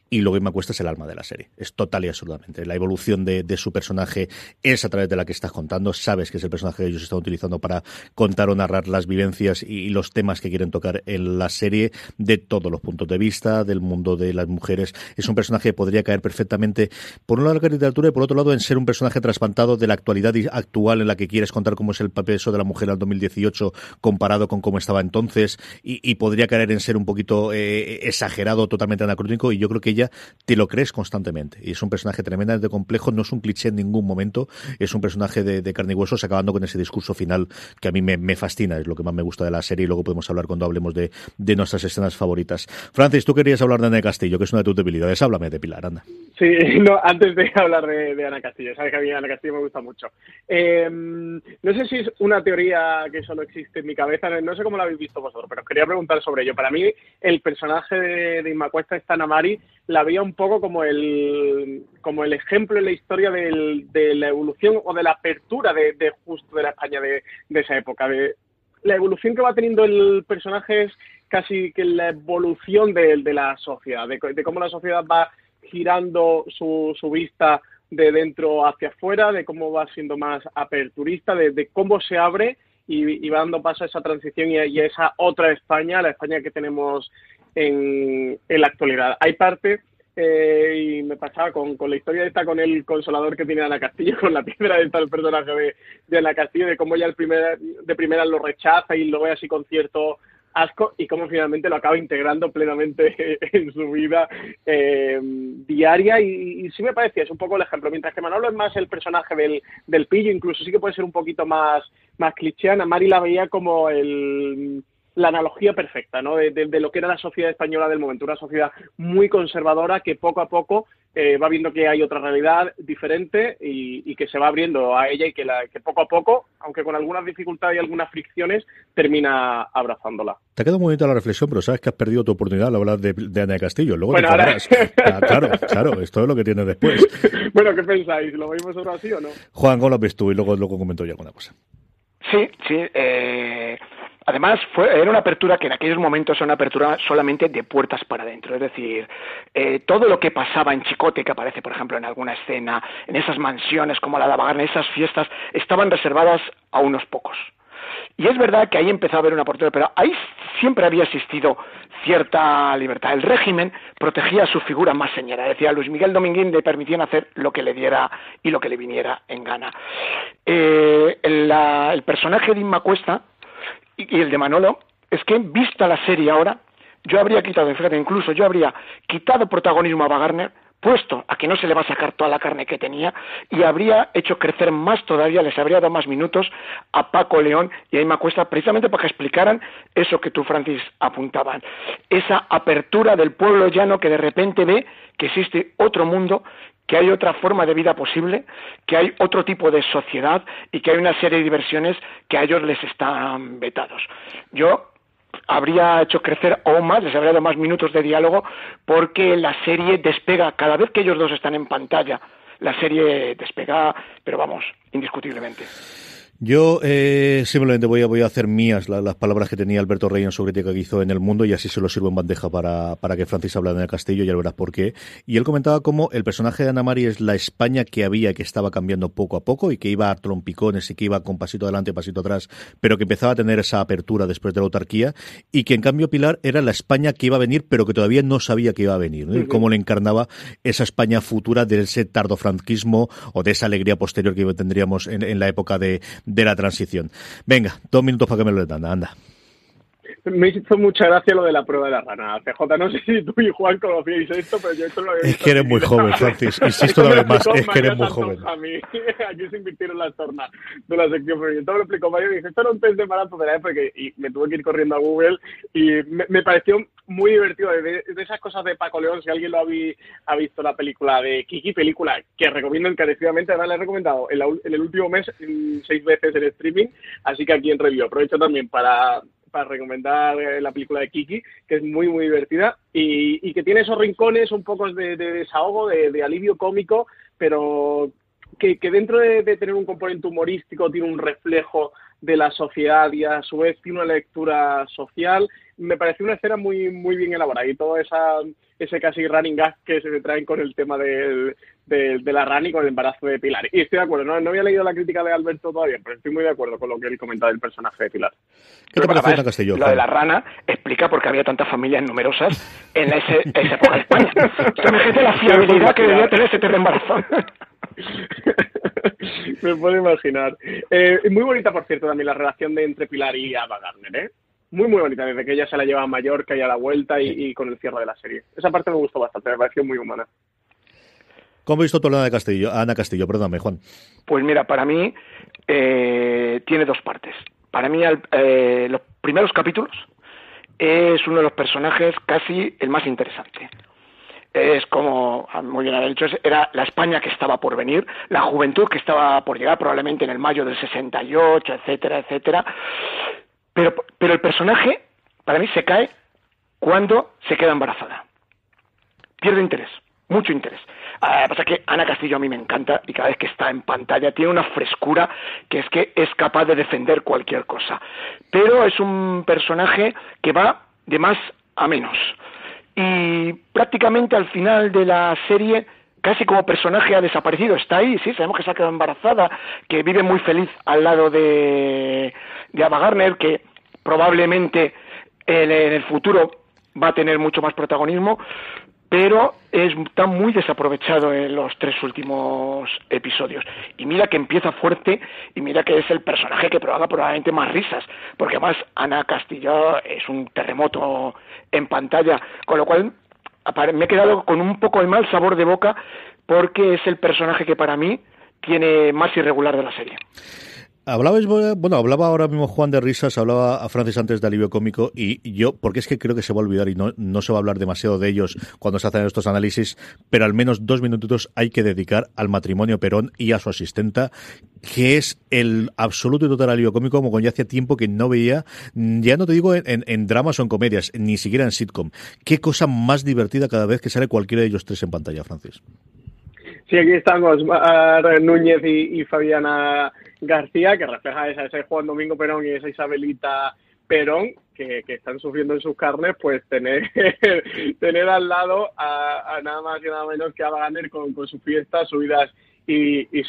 Y lo que me cuesta es el alma de la serie. Es total y absolutamente. La evolución de, de, su personaje es a través de la que estás contando. Sabes que es el personaje que ellos están utilizando para contar o narrar las vivencias y, los temas que quieren tocar en la serie de todos los puntos de vista, del mundo de las mujeres. Es un personaje que podría caer perfectamente, por un lado, en la literatura y por otro lado, en ser un personaje trasplantado de la actualidad actual en la que quieres contar cómo es el papel peso de la mujer al 2018 comparado con cómo estaba entonces y, podría caer en ser un poquito eh, exagerado, totalmente anacrónico y yo creo que ella te lo crees constantemente y es un personaje tremendamente complejo, no es un cliché en ningún momento, es un personaje de, carne y huesos acabando con ese discurso final que a mí me, fascina, es lo que más me gusta de la serie y luego podemos hablar cuando hablemos de, nuestras escenas favoritas. Francis, tú querías hablar de Ana Castillo, que es una de tus debilidades, háblame de Pilar, anda. Sí, no, antes de hablar de, Ana Castillo, sabes que a mí Ana Castillo me gusta mucho. Eh, no sé si una teoría que solo existe en mi cabeza, no sé cómo la habéis visto vosotros, pero os quería preguntar sobre ello. Para mí, el personaje de, de Inmacuesta, esta Namari, la veía un poco como el, como el ejemplo en la historia de la evolución o de la apertura de, justo de la España de, esa época. De, la evolución que va teniendo el personaje es casi que la evolución de, la sociedad, de, cómo la sociedad va girando su, su vista de dentro hacia afuera, de cómo va siendo más aperturista, de, cómo se abre y, va dando paso a esa transición y a, esa otra España, la España que tenemos en, la actualidad. Hay parte, eh, y me pasaba con, la historia esta, con el consolador que tiene Ana Castillo, con la piedra esta del personaje de, Ana Castillo, de cómo ella el primer, de primera lo rechaza y lo ve así con cierto asco y cómo finalmente lo acaba integrando plenamente en su vida eh, diaria. Y, sí me parecía, es un poco el ejemplo, mientras que Manolo es más el personaje del, del pillo, incluso sí que puede ser un poquito más, más clicheana, Mari la veía como el la analogía perfecta ¿no? De, lo que era la sociedad española del momento, una sociedad muy conservadora que poco a poco eh, va viendo que hay otra realidad diferente y, que se va abriendo a ella y que, la, que poco a poco, aunque con algunas dificultades y algunas fricciones, termina abrazándola. Te ha quedado muy bonita la reflexión, pero sabes que has perdido tu oportunidad al hablar de, de Ana Castillo. Luego te ahora... Ah, claro, claro, esto es lo que tienes después. bueno, ¿qué pensáis? ¿Lo veis vosotros así o no? Juan, ¿cómo lo ves tú? Y luego, luego comento yo alguna cosa. Sí, sí. Eh, Además, fue, era una apertura que en aquellos momentos era una apertura solamente de puertas para adentro. Es decir, eh, todo lo que pasaba en Chicote, que aparece, por ejemplo, en alguna escena, en esas mansiones como la de Abagarne, esas fiestas, estaban reservadas a unos pocos. Y es verdad que ahí empezó a haber una apertura, pero ahí siempre había existido cierta libertad. El régimen protegía a su figura más señora. Decía, Luis Miguel Dominguín le permitían hacer lo que le diera y lo que le viniera en gana. Eh, el personaje de Inma Cuesta y, el de Manolo es que vista la serie ahora, yo habría quitado, fíjate, incluso yo habría quitado protagonismo a Wagner, puesto a que no se le va a sacar toda la carne que tenía y habría hecho crecer más todavía, les habría dado más minutos a Paco León y a Emma Cuesta precisamente para que explicaran eso que tú, Francis, apuntaban, esa apertura del pueblo llano que de repente ve que existe otro mundo que hay otra forma de vida posible, que hay otro tipo de sociedad y que hay una serie de diversiones que a ellos les están vetados. Yo habría hecho crecer aún más, les habría dado más minutos de diálogo, porque la serie despega, cada vez que ellos dos están en pantalla, la serie despega, pero vamos, indiscutiblemente. Yo eh, simplemente voy a, voy a hacer mías las palabras que tenía Alberto Rey en su crítica que hizo en El Mundo y así se lo sirvo en bandeja para, para que Francis hablara en el castillo, ya verás por qué. Y él comentaba cómo el personaje de Ana María es la España que había, que estaba cambiando poco a poco y que iba a trompicones y que iba con pasito adelante, pasito atrás, pero que empezaba a tener esa apertura después de la autarquía y que en cambio Pilar era la España que iba a venir, pero que todavía no sabía que iba a venir. Y cómo le encarnaba esa España futura de ese tardofranquismo o de esa alegría posterior que tendríamos en, en la época de de la transición. Venga, dos minutos para que me lo den, anda me hizo mucha gracia lo de la prueba de la rana. CJ, no sé si tú y Juan conocíais esto, pero yo esto lo había visto. Es que eres muy joven, Francis. Insisto una vez más, es que eres muy joven. A mí, aquí se invirtieron las tornas de la sección pero Todo lo explicó Mario y dije, esto era un test de maratón de la época y me tuve que ir corriendo a Google y me, pareció muy divertido. De, esas cosas de Paco León, si alguien lo ha, visto la película de Kiki, película que recomiendo encarecidamente, además la he recomendado en, el último mes seis veces en streaming, así que aquí en review. Aprovecho también para para recomendar eh, la película de Kiki, que es muy, muy divertida y, que tiene esos rincones un poco de, desahogo, de, alivio cómico, pero que, dentro de, tener un componente humorístico tiene un reflejo de la sociedad y a su vez tiene una lectura social. Me pareció una escena muy, muy bien elaborada y todo esa, ese casi running gag que se traen con el tema del, de, la RAN y con el embarazo de Pilar. Y estoy de acuerdo, no, no había leído la crítica de Alberto todavía, pero estoy muy de acuerdo con lo que él comentaba del personaje de Pilar. ¿Qué te parece, Castillo? Lo de la rana explica por qué había tantas familias numerosas en ese, esa época de España. La fiabilidad que debía tener ese embarazo. me puedo imaginar. Eh, muy bonita, por cierto, también la relación de entre Pilar y Ava Gardner, ¿eh? Muy, muy bonita, desde que ella se la lleva a Mallorca y a la vuelta y, y con el cierre de la serie. Esa parte me gustó bastante, me pareció muy humana. ¿Cómo visto tú de Castillo? Ana Castillo, perdóname, Juan. Pues mira, para mí eh, tiene dos partes. Para mí, eh, los primeros capítulos es uno de los personajes casi el más interesante. Es como, ah, muy bien ha dicho, era la España que estaba por venir, la juventud que estaba por llegar probablemente en el mayo del 68, etcétera, etcétera. Pero, pero el personaje, para mí, se cae cuando se queda embarazada. Pierde interés, mucho interés. Ah, pasa que Ana Castillo a mí me encanta y cada vez que está en pantalla tiene una frescura que es que es capaz de defender cualquier cosa. Pero es un personaje que va de más a menos. Y prácticamente al final de la serie casi como personaje ha desaparecido. Está ahí, sí, sabemos que se ha quedado embarazada, que vive muy feliz al lado de, de Ava Garner, que probablemente en el futuro va a tener mucho más protagonismo, pero está muy desaprovechado en los tres últimos episodios. Y mira que empieza fuerte y mira que es el personaje que provoca probablemente más risas, porque además Ana Castillo es un terremoto en pantalla, con lo cual me he quedado con un poco de mal sabor de boca porque es el personaje que para mí tiene más irregular de la serie. Hablabais, bueno, hablaba ahora mismo Juan de risas, hablaba a Francis antes de alivio cómico y yo, porque es que creo que se va a olvidar y no, no se va a hablar demasiado de ellos cuando se hacen estos análisis, pero al menos dos minutitos hay que dedicar al matrimonio Perón y a su asistenta, que es el absoluto y total alivio cómico, como ya hacía tiempo que no veía, ya no te digo en, en dramas o en comedias, ni siquiera en sitcom. Qué cosa más divertida cada vez que sale cualquiera de ellos tres en pantalla, Francis. Sí, aquí estamos, Núñez y, Fabiana García, que refleja esa, ese Juan Domingo Perón y esa Isabelita Perón, que, están sufriendo en sus carnes, pues tener, tener al lado a, nada más y nada menos que a Wagner con, con sus fiestas, subidas y, y.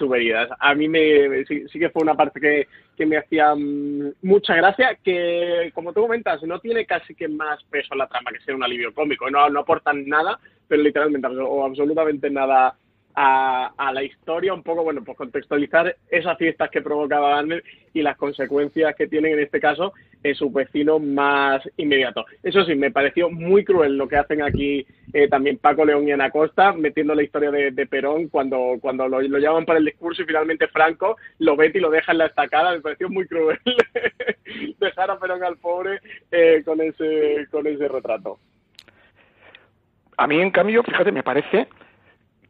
A mí me, sí, que fue una parte que, que me hacía mm, mucha gracia, que como tú comentas, no tiene casi que más peso la trama que sea un alivio cómico, no, no aportan nada, pero literalmente o absolutamente nada a, la historia, un poco, bueno, pues contextualizar esas fiestas que provocaba Gardner y las consecuencias que tienen en este caso en su vecino más inmediato. Eso sí, me pareció muy cruel lo que hacen aquí eh, también Paco León y Ana Costa, metiendo la historia de, Perón cuando, cuando lo, llaman para el discurso y finalmente Franco lo vete y lo deja en la estacada. Me pareció muy cruel dejar a Perón al pobre eh, con, ese, con ese retrato. A mí, en cambio, fíjate, me parece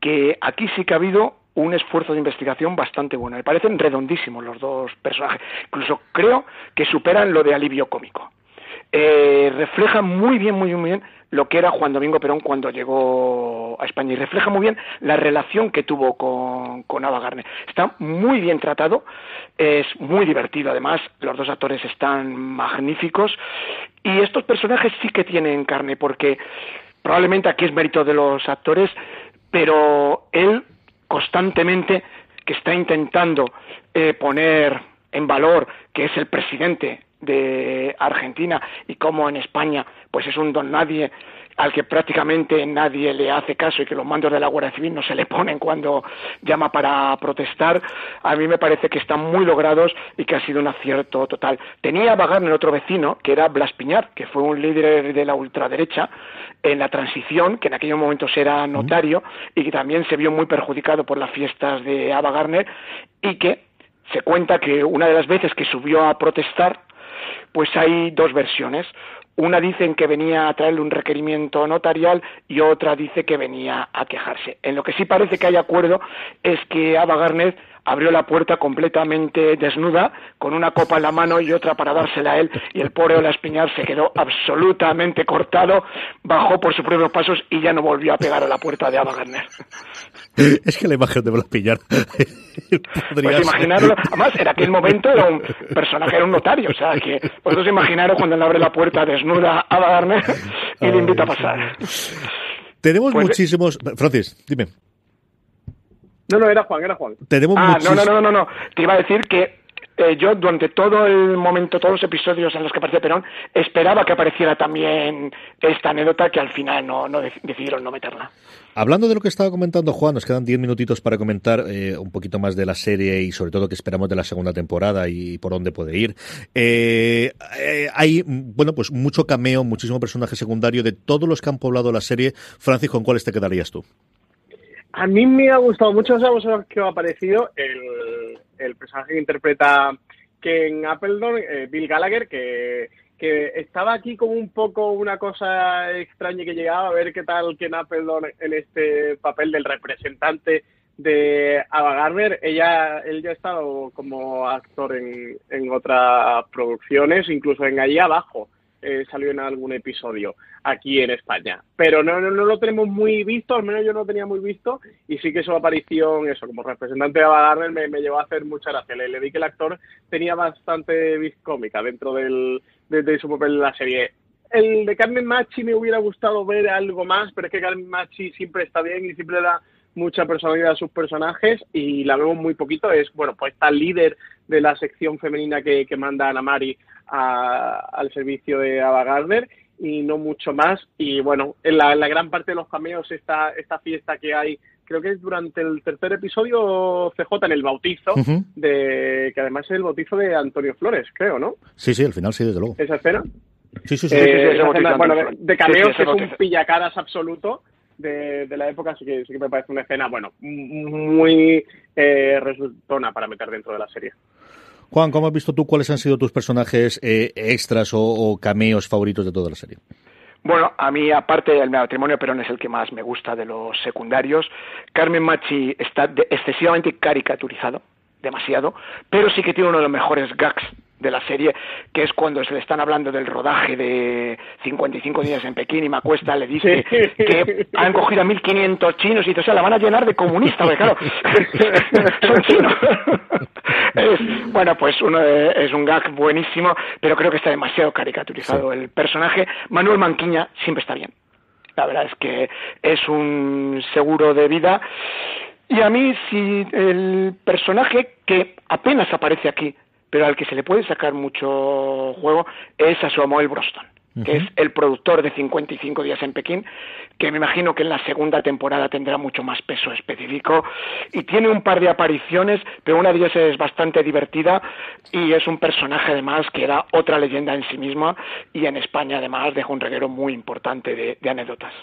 que aquí sí que ha habido un esfuerzo de investigación bastante bueno. Me parecen redondísimos los dos personajes. Incluso creo que superan lo de alivio cómico. Eh, refleja muy bien, muy bien lo que era Juan Domingo Perón cuando llegó a España y refleja muy bien la relación que tuvo con, con Ava Garner. Está muy bien tratado, es muy divertido además, los dos actores están magníficos y estos personajes sí que tienen carne porque probablemente aquí es mérito de los actores, pero él constantemente que está intentando eh, poner en valor que es el presidente de Argentina y como en España pues es un don nadie al que prácticamente nadie le hace caso y que los mandos de la Guardia Civil no se le ponen cuando llama para protestar, a mí me parece que están muy logrados y que ha sido un acierto total. Tenía a otro vecino, que era Blas Piñar, que fue un líder de la ultraderecha en la transición, que en aquellos momentos era notario y que también se vio muy perjudicado por las fiestas de Ava Garner y que se cuenta que una de las veces que subió a protestar, pues hay dos versiones Una dicen que venía a traerle un requerimiento notarial y otra dice que venía a quejarse. En lo que sí parece que hay acuerdo es que Ava Garner abrió la puerta completamente desnuda, con una copa en la mano y otra para dársela a él, y el pobre Ola Espiñar se quedó absolutamente cortado, bajó por sus propios pasos y ya no volvió a pegar a la puerta de Ava Gardner. Es que la imagen de Ola Espiñar... pues imaginarlo, además en aquel momento era un personaje, era un notario, o sea que vosotros imaginaros cuando le abre la puerta desnuda a Ava Gardner y le invita a pasar. Tenemos pues, muchísimos... Francis, dime. No, no, era Juan, era Juan. Tenemos ah, no, no, no, no, no. Te iba a decir que eh, yo durante todo el momento, todos los episodios en los que aparecía Perón, esperaba que apareciera también esta anécdota que al final no, no decidieron no meterla. Hablando de lo que estaba comentando Juan, nos quedan diez minutitos para comentar eh, un poquito más de la serie y sobre todo qué esperamos de la segunda temporada y por dónde puede ir. Eh, hay, bueno, pues mucho cameo, muchísimo personaje secundario de todos los que han poblado la serie. Francis, ¿con cuáles te quedarías tú? A mí me ha gustado mucho, ¿sabes que ha aparecido? El, el personaje que interpreta Ken Appledon, eh, Bill Gallagher, que, que estaba aquí como un poco una cosa extraña que llegaba a ver qué tal Ken Appledon en este papel del representante de Ava Gardner. Ella, él ya ha estado como actor en, en otras producciones, incluso en Allí Abajo eh, salió en algún episodio aquí en España. Pero no, no, lo tenemos muy visto, al menos yo no lo tenía muy visto, y sí que su aparición, eso, como representante de Ava me, me llevó a hacer mucha gracia. Le, le, di que el actor tenía bastante vis cómica dentro del, de, su papel en la serie. El de Carmen Machi me hubiera gustado ver algo más, pero es que Carmen Machi siempre está bien y siempre da mucha personalidad a sus personajes y la vemos muy poquito. Es, bueno, pues está líder de la sección femenina que, que manda Ana Mari al servicio de Ava Gardner y no mucho más. Y bueno, en la, gran parte de los cameos, esta, esta fiesta que hay, creo que es durante el tercer episodio CJ en el bautizo, de que además es el bautizo de Antonio Flores, creo, ¿no? Sí, sí, al final sí, desde luego. ¿Esa escena? Sí, sí, sí. Eh, bueno, de, cameos es un pillacaras absoluto. De, de, la época, así que, sí que me parece una escena, bueno, muy eh, resultona para meter dentro de la serie. Juan, ¿cómo has visto tú cuáles han sido tus personajes eh, extras o, cameos favoritos de toda la serie? Bueno, a mí, aparte del matrimonio Perón, es el que más me gusta de los secundarios. Carmen Machi está excesivamente caricaturizado, demasiado, pero sí que tiene uno de los mejores gags de la serie, que es cuando se le están hablando del rodaje de 55 días en Pekín y Macuesta le dice que han cogido a 1.500 chinos y dice, o sea, la van a llenar de comunistas, porque claro, son chinos. bueno, pues uno es un gag buenísimo, pero creo que está demasiado caricaturizado el personaje. Manuel Manquiña siempre está bien. La verdad es que es un seguro de vida. Y a mí, si el personaje que apenas aparece aquí, pero al que se le puede sacar mucho juego es a Samuel Broston que es el productor de 55 días en Pekín, que me imagino que en la segunda temporada tendrá mucho más peso específico y tiene un par de apariciones, pero una de ellas es bastante divertida y es un personaje además que era otra leyenda en sí misma y en España además deja un reguero muy importante de, anécdotas.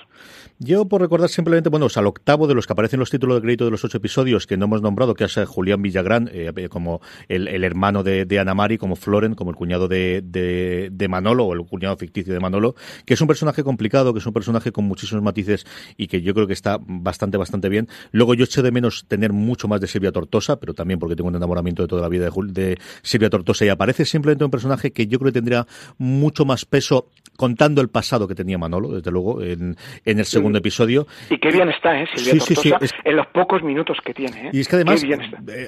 Yo por recordar simplemente, bueno, al octavo de los que aparecen los títulos de crédito de los ocho episodios que no hemos nombrado, que es Julián Villagrán, eh, como el, hermano de, de, Ana Mari, como Floren, como el cuñado de, de Manolo o el cuñado ficticio de Manolo, que es un personaje complicado, que es un personaje con muchísimos matices y que yo creo que está bastante, bastante bien. Luego yo eché de menos tener mucho más de Silvia Tortosa, pero también porque tengo un enamoramiento de toda la vida de, de Silvia Tortosa y aparece simplemente un personaje que yo creo que tendría mucho más peso contando el pasado que tenía Manolo, desde luego, en, el segundo episodio. Y qué bien está, ¿eh? Silvia Tortosa, en los pocos minutos que tiene. ¿eh? Y es que además, eh,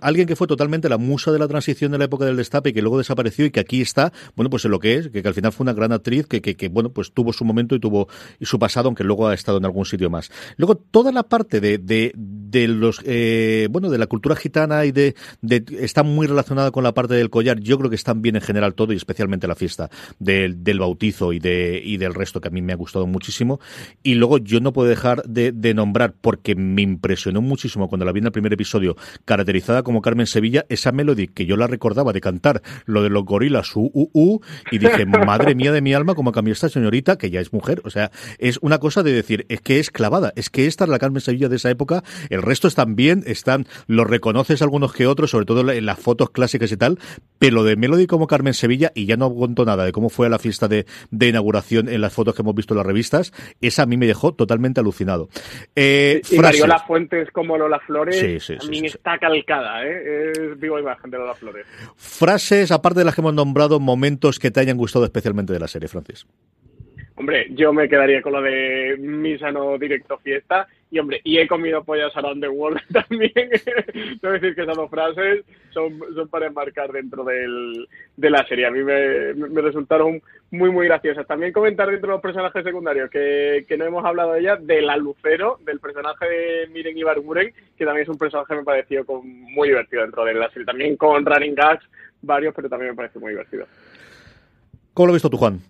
alguien que fue totalmente la musa de la transición de la época del destape y que luego desapareció y que aquí está, bueno, pues en lo que es, que, que al final fue una gran actriz que, que, bueno, pues tuvo su momento y tuvo su pasado, aunque luego ha estado en algún sitio más. Luego, toda la parte de, de, de los, eh, bueno, de la cultura gitana y de, de, está muy relacionada con la parte del collar. Yo creo que están bien en general todo y especialmente la fiesta del, del bautizo y de, y del resto que a mí me ha gustado muchísimo. Y luego yo no puedo dejar de, de nombrar, porque me impresionó muchísimo cuando la vi en el primer episodio, caracterizada como Carmen Sevilla, esa melodía que yo la recordaba de cantar lo de los gorilas, u, u, u, y dije, madre mía de mi alma, como cambió esta señorita, que ya es mujer. O sea, es una cosa de decir, es que es clavada, es que esta es la Carmen Sevilla de esa época, el resto están bien, están, los reconoces algunos que otros, sobre todo en las fotos clásicas y tal, pero de Melody como Carmen Sevilla, y ya no cuento nada de cómo fue la fiesta de, inauguración en las fotos que hemos visto en las revistas, esa a mí me dejó totalmente alucinado. Eh, y Mariola Fuentes como Lola Flores, a mí está calcada, ¿eh? es viva imagen de Lola Flores. Frases, aparte de las que hemos nombrado, momentos que te hayan gustado especialmente de la serie, Francis. Hombre, yo me quedaría con lo de misa no directo fiesta. Y hombre, y he comido pollas around the world también. Debo decir que esas dos frases son, son para enmarcar dentro del, de la serie. A mí me, resultaron muy, muy graciosas. También comentar dentro de los personajes secundarios, que, que no hemos hablado de ella, de la Lucero, del personaje de Miren Ibarguren, que también es un personaje que me pareció muy divertido dentro de la serie. También con running gags varios, pero también me pareció muy divertido. ¿Cómo lo has visto tú, Juan?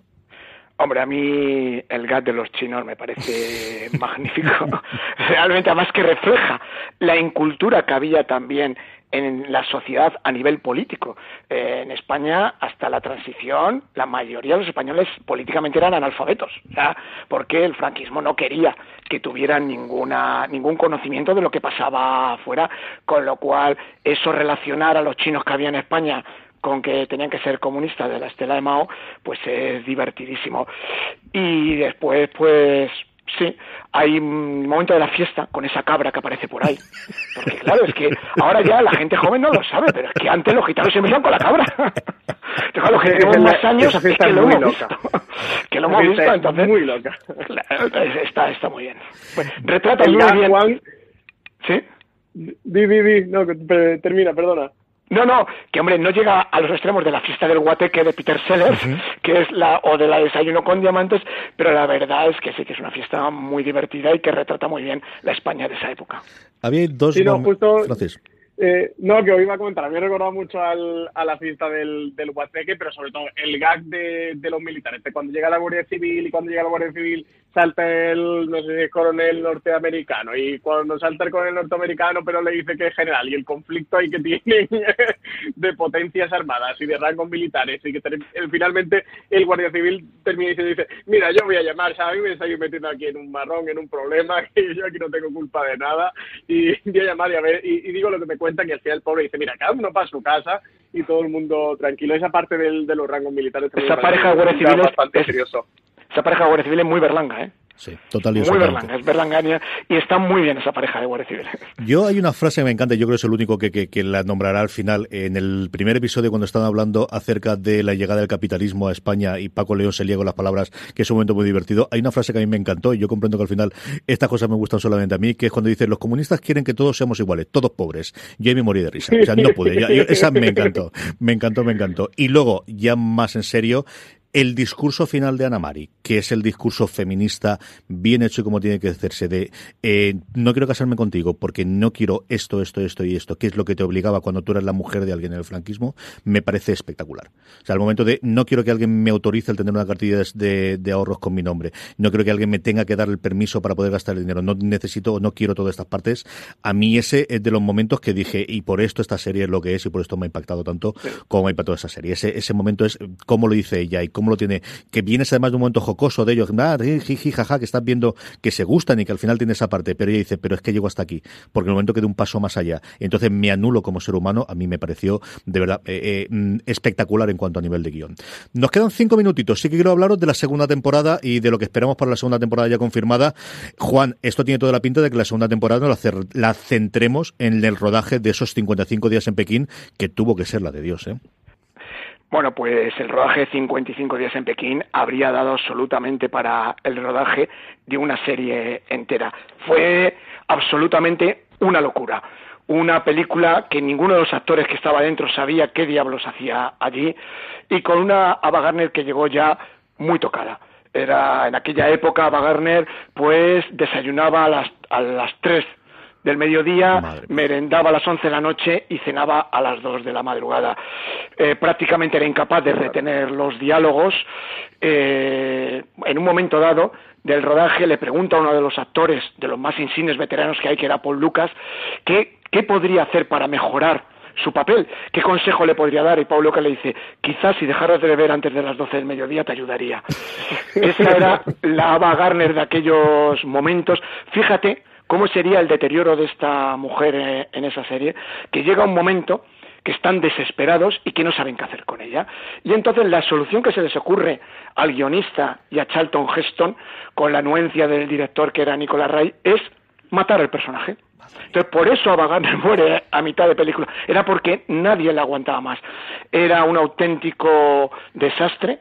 Hombre, a mí el gat de los chinos me parece magnífico. Realmente, además que refleja la incultura que había también en la sociedad a nivel político. Eh, en España, hasta la transición, la mayoría de los españoles políticamente eran analfabetos, porque el franquismo no quería que tuvieran ninguna, ningún conocimiento de lo que pasaba afuera, con lo cual eso relacionar a los chinos que había en España con que tenían que ser comunistas de la estela de Mao, pues es divertidísimo. Y después, pues Sí, hay un momento de la fiesta con esa cabra que aparece por ahí. Porque claro, es que ahora ya la gente joven no lo sabe, pero es que antes los gitanos se metían con la cabra. Entonces, los que tenemos más años es que lo hemos visto. Que lo hemos visto, entonces... Muy loca. está, está muy bien. Pues, retrata muy bien... ¿Sí? Di, di, di. No, termina, perdona. No, no, que hombre, no llega a los extremos de la fiesta del guateque de Peter Sellers, que es la, o de la desayuno con diamantes, pero la verdad es que sí que es una fiesta muy divertida y que retrata muy bien la España de esa época. Había dos sí, no, justo, eh, no, que os iba a comentar, a mí me recordado mucho al, a la fiesta del, del Huateque, pero sobre todo el gag de, de los militares. Cuando llega la Guardia Civil y cuando llega la Guardia Civil salta el, no sé si es coronel norteamericano, y cuando salta el coronel norteamericano, pero le dice que es general, y el conflicto ahí que tienen de potencias armadas y de rangos militares, y que finalmente el Guardia Civil termina y se dice, mira, yo voy a llamar, ¿sabes? Me estoy metiendo aquí en un marrón, en un problema, que yo aquí no tengo culpa de nada, y voy a llamar y a ver, y, y digo lo que me cuenta que al final el pobre dice, mira, cada uno para su casa y todo el mundo tranquilo. Esa parte del, de los rangos militares... Esa pareja de guardia civil es, serioso. Esa pareja de guardia civil es muy berlanga, ¿eh? Sí, total Muy berlanga, es berlangaña y está muy bien esa pareja de guardia civil. Yo hay una frase que me encanta, yo creo que es el único que, que, la nombrará al final. En el primer episodio, cuando estaban hablando acerca de la llegada del capitalismo a España y Paco León se liga con las palabras, que es un momento muy divertido, hay una frase que a mí me encantó y yo comprendo que al final estas cosas me gustan solamente a mí, que es cuando dice, los comunistas quieren que todos seamos iguales, todos pobres. Yo ahí me morí de risa. O sea, no pude. esa me encantó, me encantó, me encantó. Y luego, ya más en serio, el discurso final de Ana Mari, que es el discurso feminista bien hecho y como tiene que hacerse de eh, no quiero casarme contigo porque no quiero esto, esto, esto y esto, que es lo que te obligaba cuando tú eras la mujer de alguien en el franquismo, me parece espectacular. O sea, al momento de no quiero que alguien me autorice el tener una cartilla de, de ahorros con mi nombre, no quiero que alguien me tenga que dar el permiso para poder gastar el dinero, no necesito o no quiero todas estas partes. A mí ese es de los momentos que dije, y por esto esta serie es lo que es y por esto me ha impactado tanto como me ha impactado esa serie. Ese, ese momento es cómo lo dice ella y cómo lo tiene, que vienes además de un momento jocoso de ellos, jaja, que estás viendo que se gustan y que al final tiene esa parte, pero ella dice, pero es que llego hasta aquí, porque el momento que de un paso más allá, entonces me anulo como ser humano, a mí me pareció de verdad eh, eh, mm, espectacular en cuanto a nivel de guion. Nos quedan cinco minutitos, sí que quiero hablaros de la segunda temporada y de lo que esperamos para la segunda temporada ya confirmada. Juan, esto tiene toda la pinta de que la segunda temporada la, la centremos en el rodaje de esos 55 días en Pekín, que tuvo que ser la de Dios, ¿eh? Bueno, pues el rodaje 55 días en Pekín habría dado absolutamente para el rodaje de una serie entera. Fue absolutamente una locura. Una película que ninguno de los actores que estaba dentro sabía qué diablos hacía allí y con una Ava Gardner que llegó ya muy tocada. Era en aquella época Ava Gardner pues desayunaba a las a las 3 del mediodía, merendaba a las 11 de la noche y cenaba a las 2 de la madrugada. Eh, prácticamente era incapaz de retener los diálogos. Eh, en un momento dado del rodaje le pregunta a uno de los actores, de los más insignes veteranos que hay, que era Paul Lucas, qué, qué podría hacer para mejorar su papel. ¿Qué consejo le podría dar? Y Paul Lucas le dice, quizás si dejaras de beber antes de las 12 del mediodía te ayudaría. Esa era la Ava Garner de aquellos momentos. Fíjate cómo sería el deterioro de esta mujer eh, en esa serie, que llega un momento que están desesperados y que no saben qué hacer con ella. Y entonces la solución que se les ocurre al guionista y a Charlton Heston, con la anuencia del director que era Nicolas Ray, es matar al personaje. Entonces, por eso Ava muere a mitad de película. Era porque nadie le aguantaba más. Era un auténtico desastre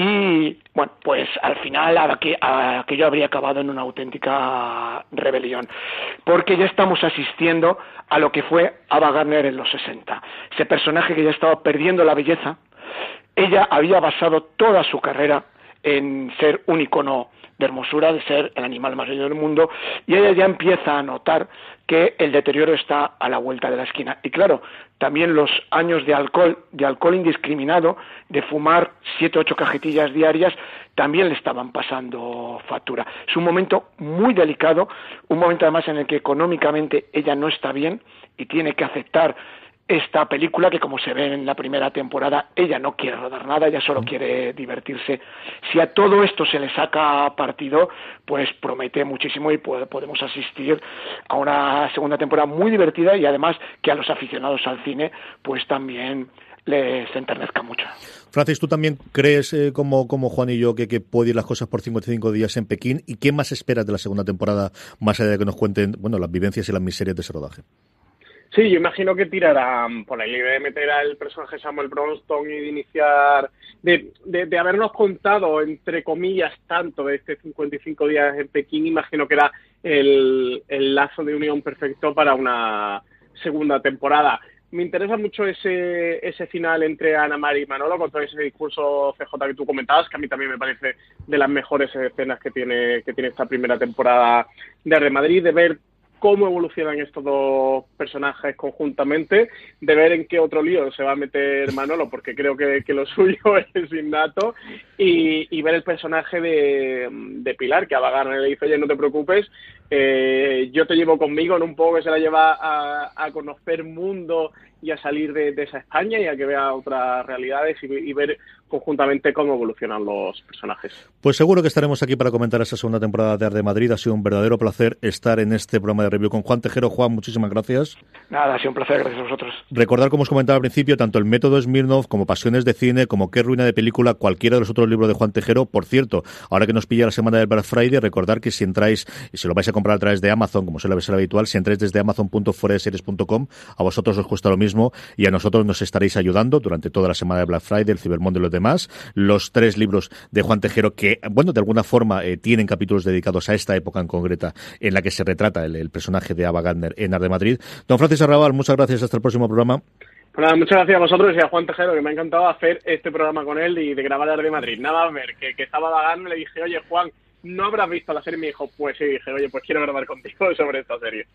y, bueno, pues al final aquello habría acabado en una auténtica rebelión. Porque ya estamos asistiendo a lo que fue Ava Gardner en los 60. Ese personaje que ya estaba perdiendo la belleza. Ella había basado toda su carrera en ser un icono de hermosura, de ser el animal más bello del mundo, y ella ya empieza a notar que el deterioro está a la vuelta de la esquina. Y claro, también los años de alcohol, de alcohol indiscriminado, de fumar siete, ocho cajetillas diarias, también le estaban pasando factura. Es un momento muy delicado, un momento además en el que económicamente ella no está bien y tiene que aceptar esta película que como se ve en la primera temporada ella no quiere rodar nada, ella solo quiere divertirse. Si a todo esto se le saca partido, pues promete muchísimo y podemos asistir a una segunda temporada muy divertida y además que a los aficionados al cine pues también les enternezca mucho. Francis, ¿tú también crees, eh, como, como Juan y yo, que, que puede ir las cosas por 55 días en Pekín? ¿Y qué más esperas de la segunda temporada, más allá de que nos cuenten bueno, las vivencias y las miserias de ese rodaje? Sí, yo imagino que tirará por ahí de meter al personaje Samuel Bronston y de iniciar, de, de, habernos contado, entre comillas, tanto de este 55 días en Pekín, imagino que era el, el lazo de unión perfecto para una segunda temporada. Me interesa mucho ese, ese final entre Ana María y Manolo, con todo ese discurso CJ que tú comentabas, que a mí también me parece de las mejores escenas que tiene, que tiene esta primera temporada de Real Madrid, de ver cómo evolucionan estos dos personajes conjuntamente, de ver en qué otro lío se va a meter Manolo, porque creo que, lo suyo es innato, y, ver el personaje de, Pilar, que a Bagarne le dice, oye, no te preocupes, eh, yo te llevo conmigo, en un poco que se la lleva a conocer mundo y a salir de, esa España y a que vea otras realidades y, ver conjuntamente cómo evolucionan los personajes. Pues seguro que estaremos aquí para comentar esa segunda temporada de Arde Madrid. Ha sido un verdadero placer estar en este programa de review con Juan Tejero. Juan, muchísimas gracias. Nada, ha sido un placer, gracias a vosotros. Recordar, como os comentaba al principio, tanto el método Smirnov como Pasiones de Cine, como Qué Ruina de Película, cualquiera de los otros libros de Juan Tejero. Por cierto, ahora que nos pilla la semana del Black Friday, recordar que si entráis y si lo vais a comprar a través de Amazon, como suele ser habitual, si entráis desde amazon.foreseries.com, a vosotros os cuesta lo mismo y a nosotros nos estaréis ayudando durante toda la semana de Black Friday, el Cyber y los demás. Los tres libros de Juan Tejero que, bueno, de alguna forma eh, tienen capítulos dedicados a esta época en concreta en la que se retrata el, personaje de Ava Gardner en Ar de Madrid. Don Francis Arrabal, muchas gracias. Hasta el próximo programa. Pues muchas gracias a vosotros y a Juan Tejero, que me ha encantado hacer este programa con él y de grabar Ar de Madrid. Nada a ver, que, que estaba Gardner, le dije, oye, Juan, no habrás visto la serie. Y me dijo, pues sí, dije, oye, pues quiero grabar contigo sobre esta serie.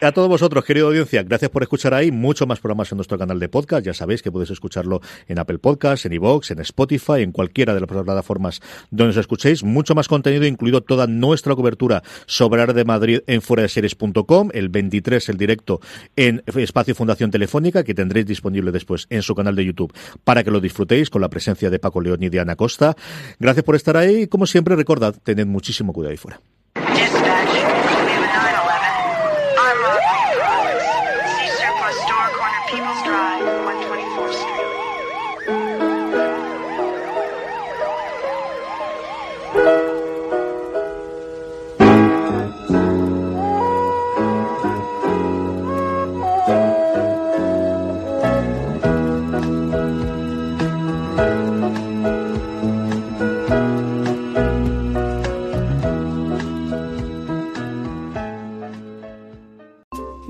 a todos vosotros, querida audiencia, gracias por escuchar ahí. Mucho más programas en nuestro canal de podcast. Ya sabéis que podéis escucharlo en Apple Podcasts, en iVoox, en Spotify, en cualquiera de las plataformas donde os escuchéis. Mucho más contenido, incluido toda nuestra cobertura sobre Ar de Madrid en series.com El 23, el directo en Espacio Fundación Telefónica, que tendréis disponible después en su canal de YouTube para que lo disfrutéis con la presencia de Paco León y de Ana Costa. Gracias por estar ahí. Como siempre, recordad tened muchísimo cuidado ahí fuera.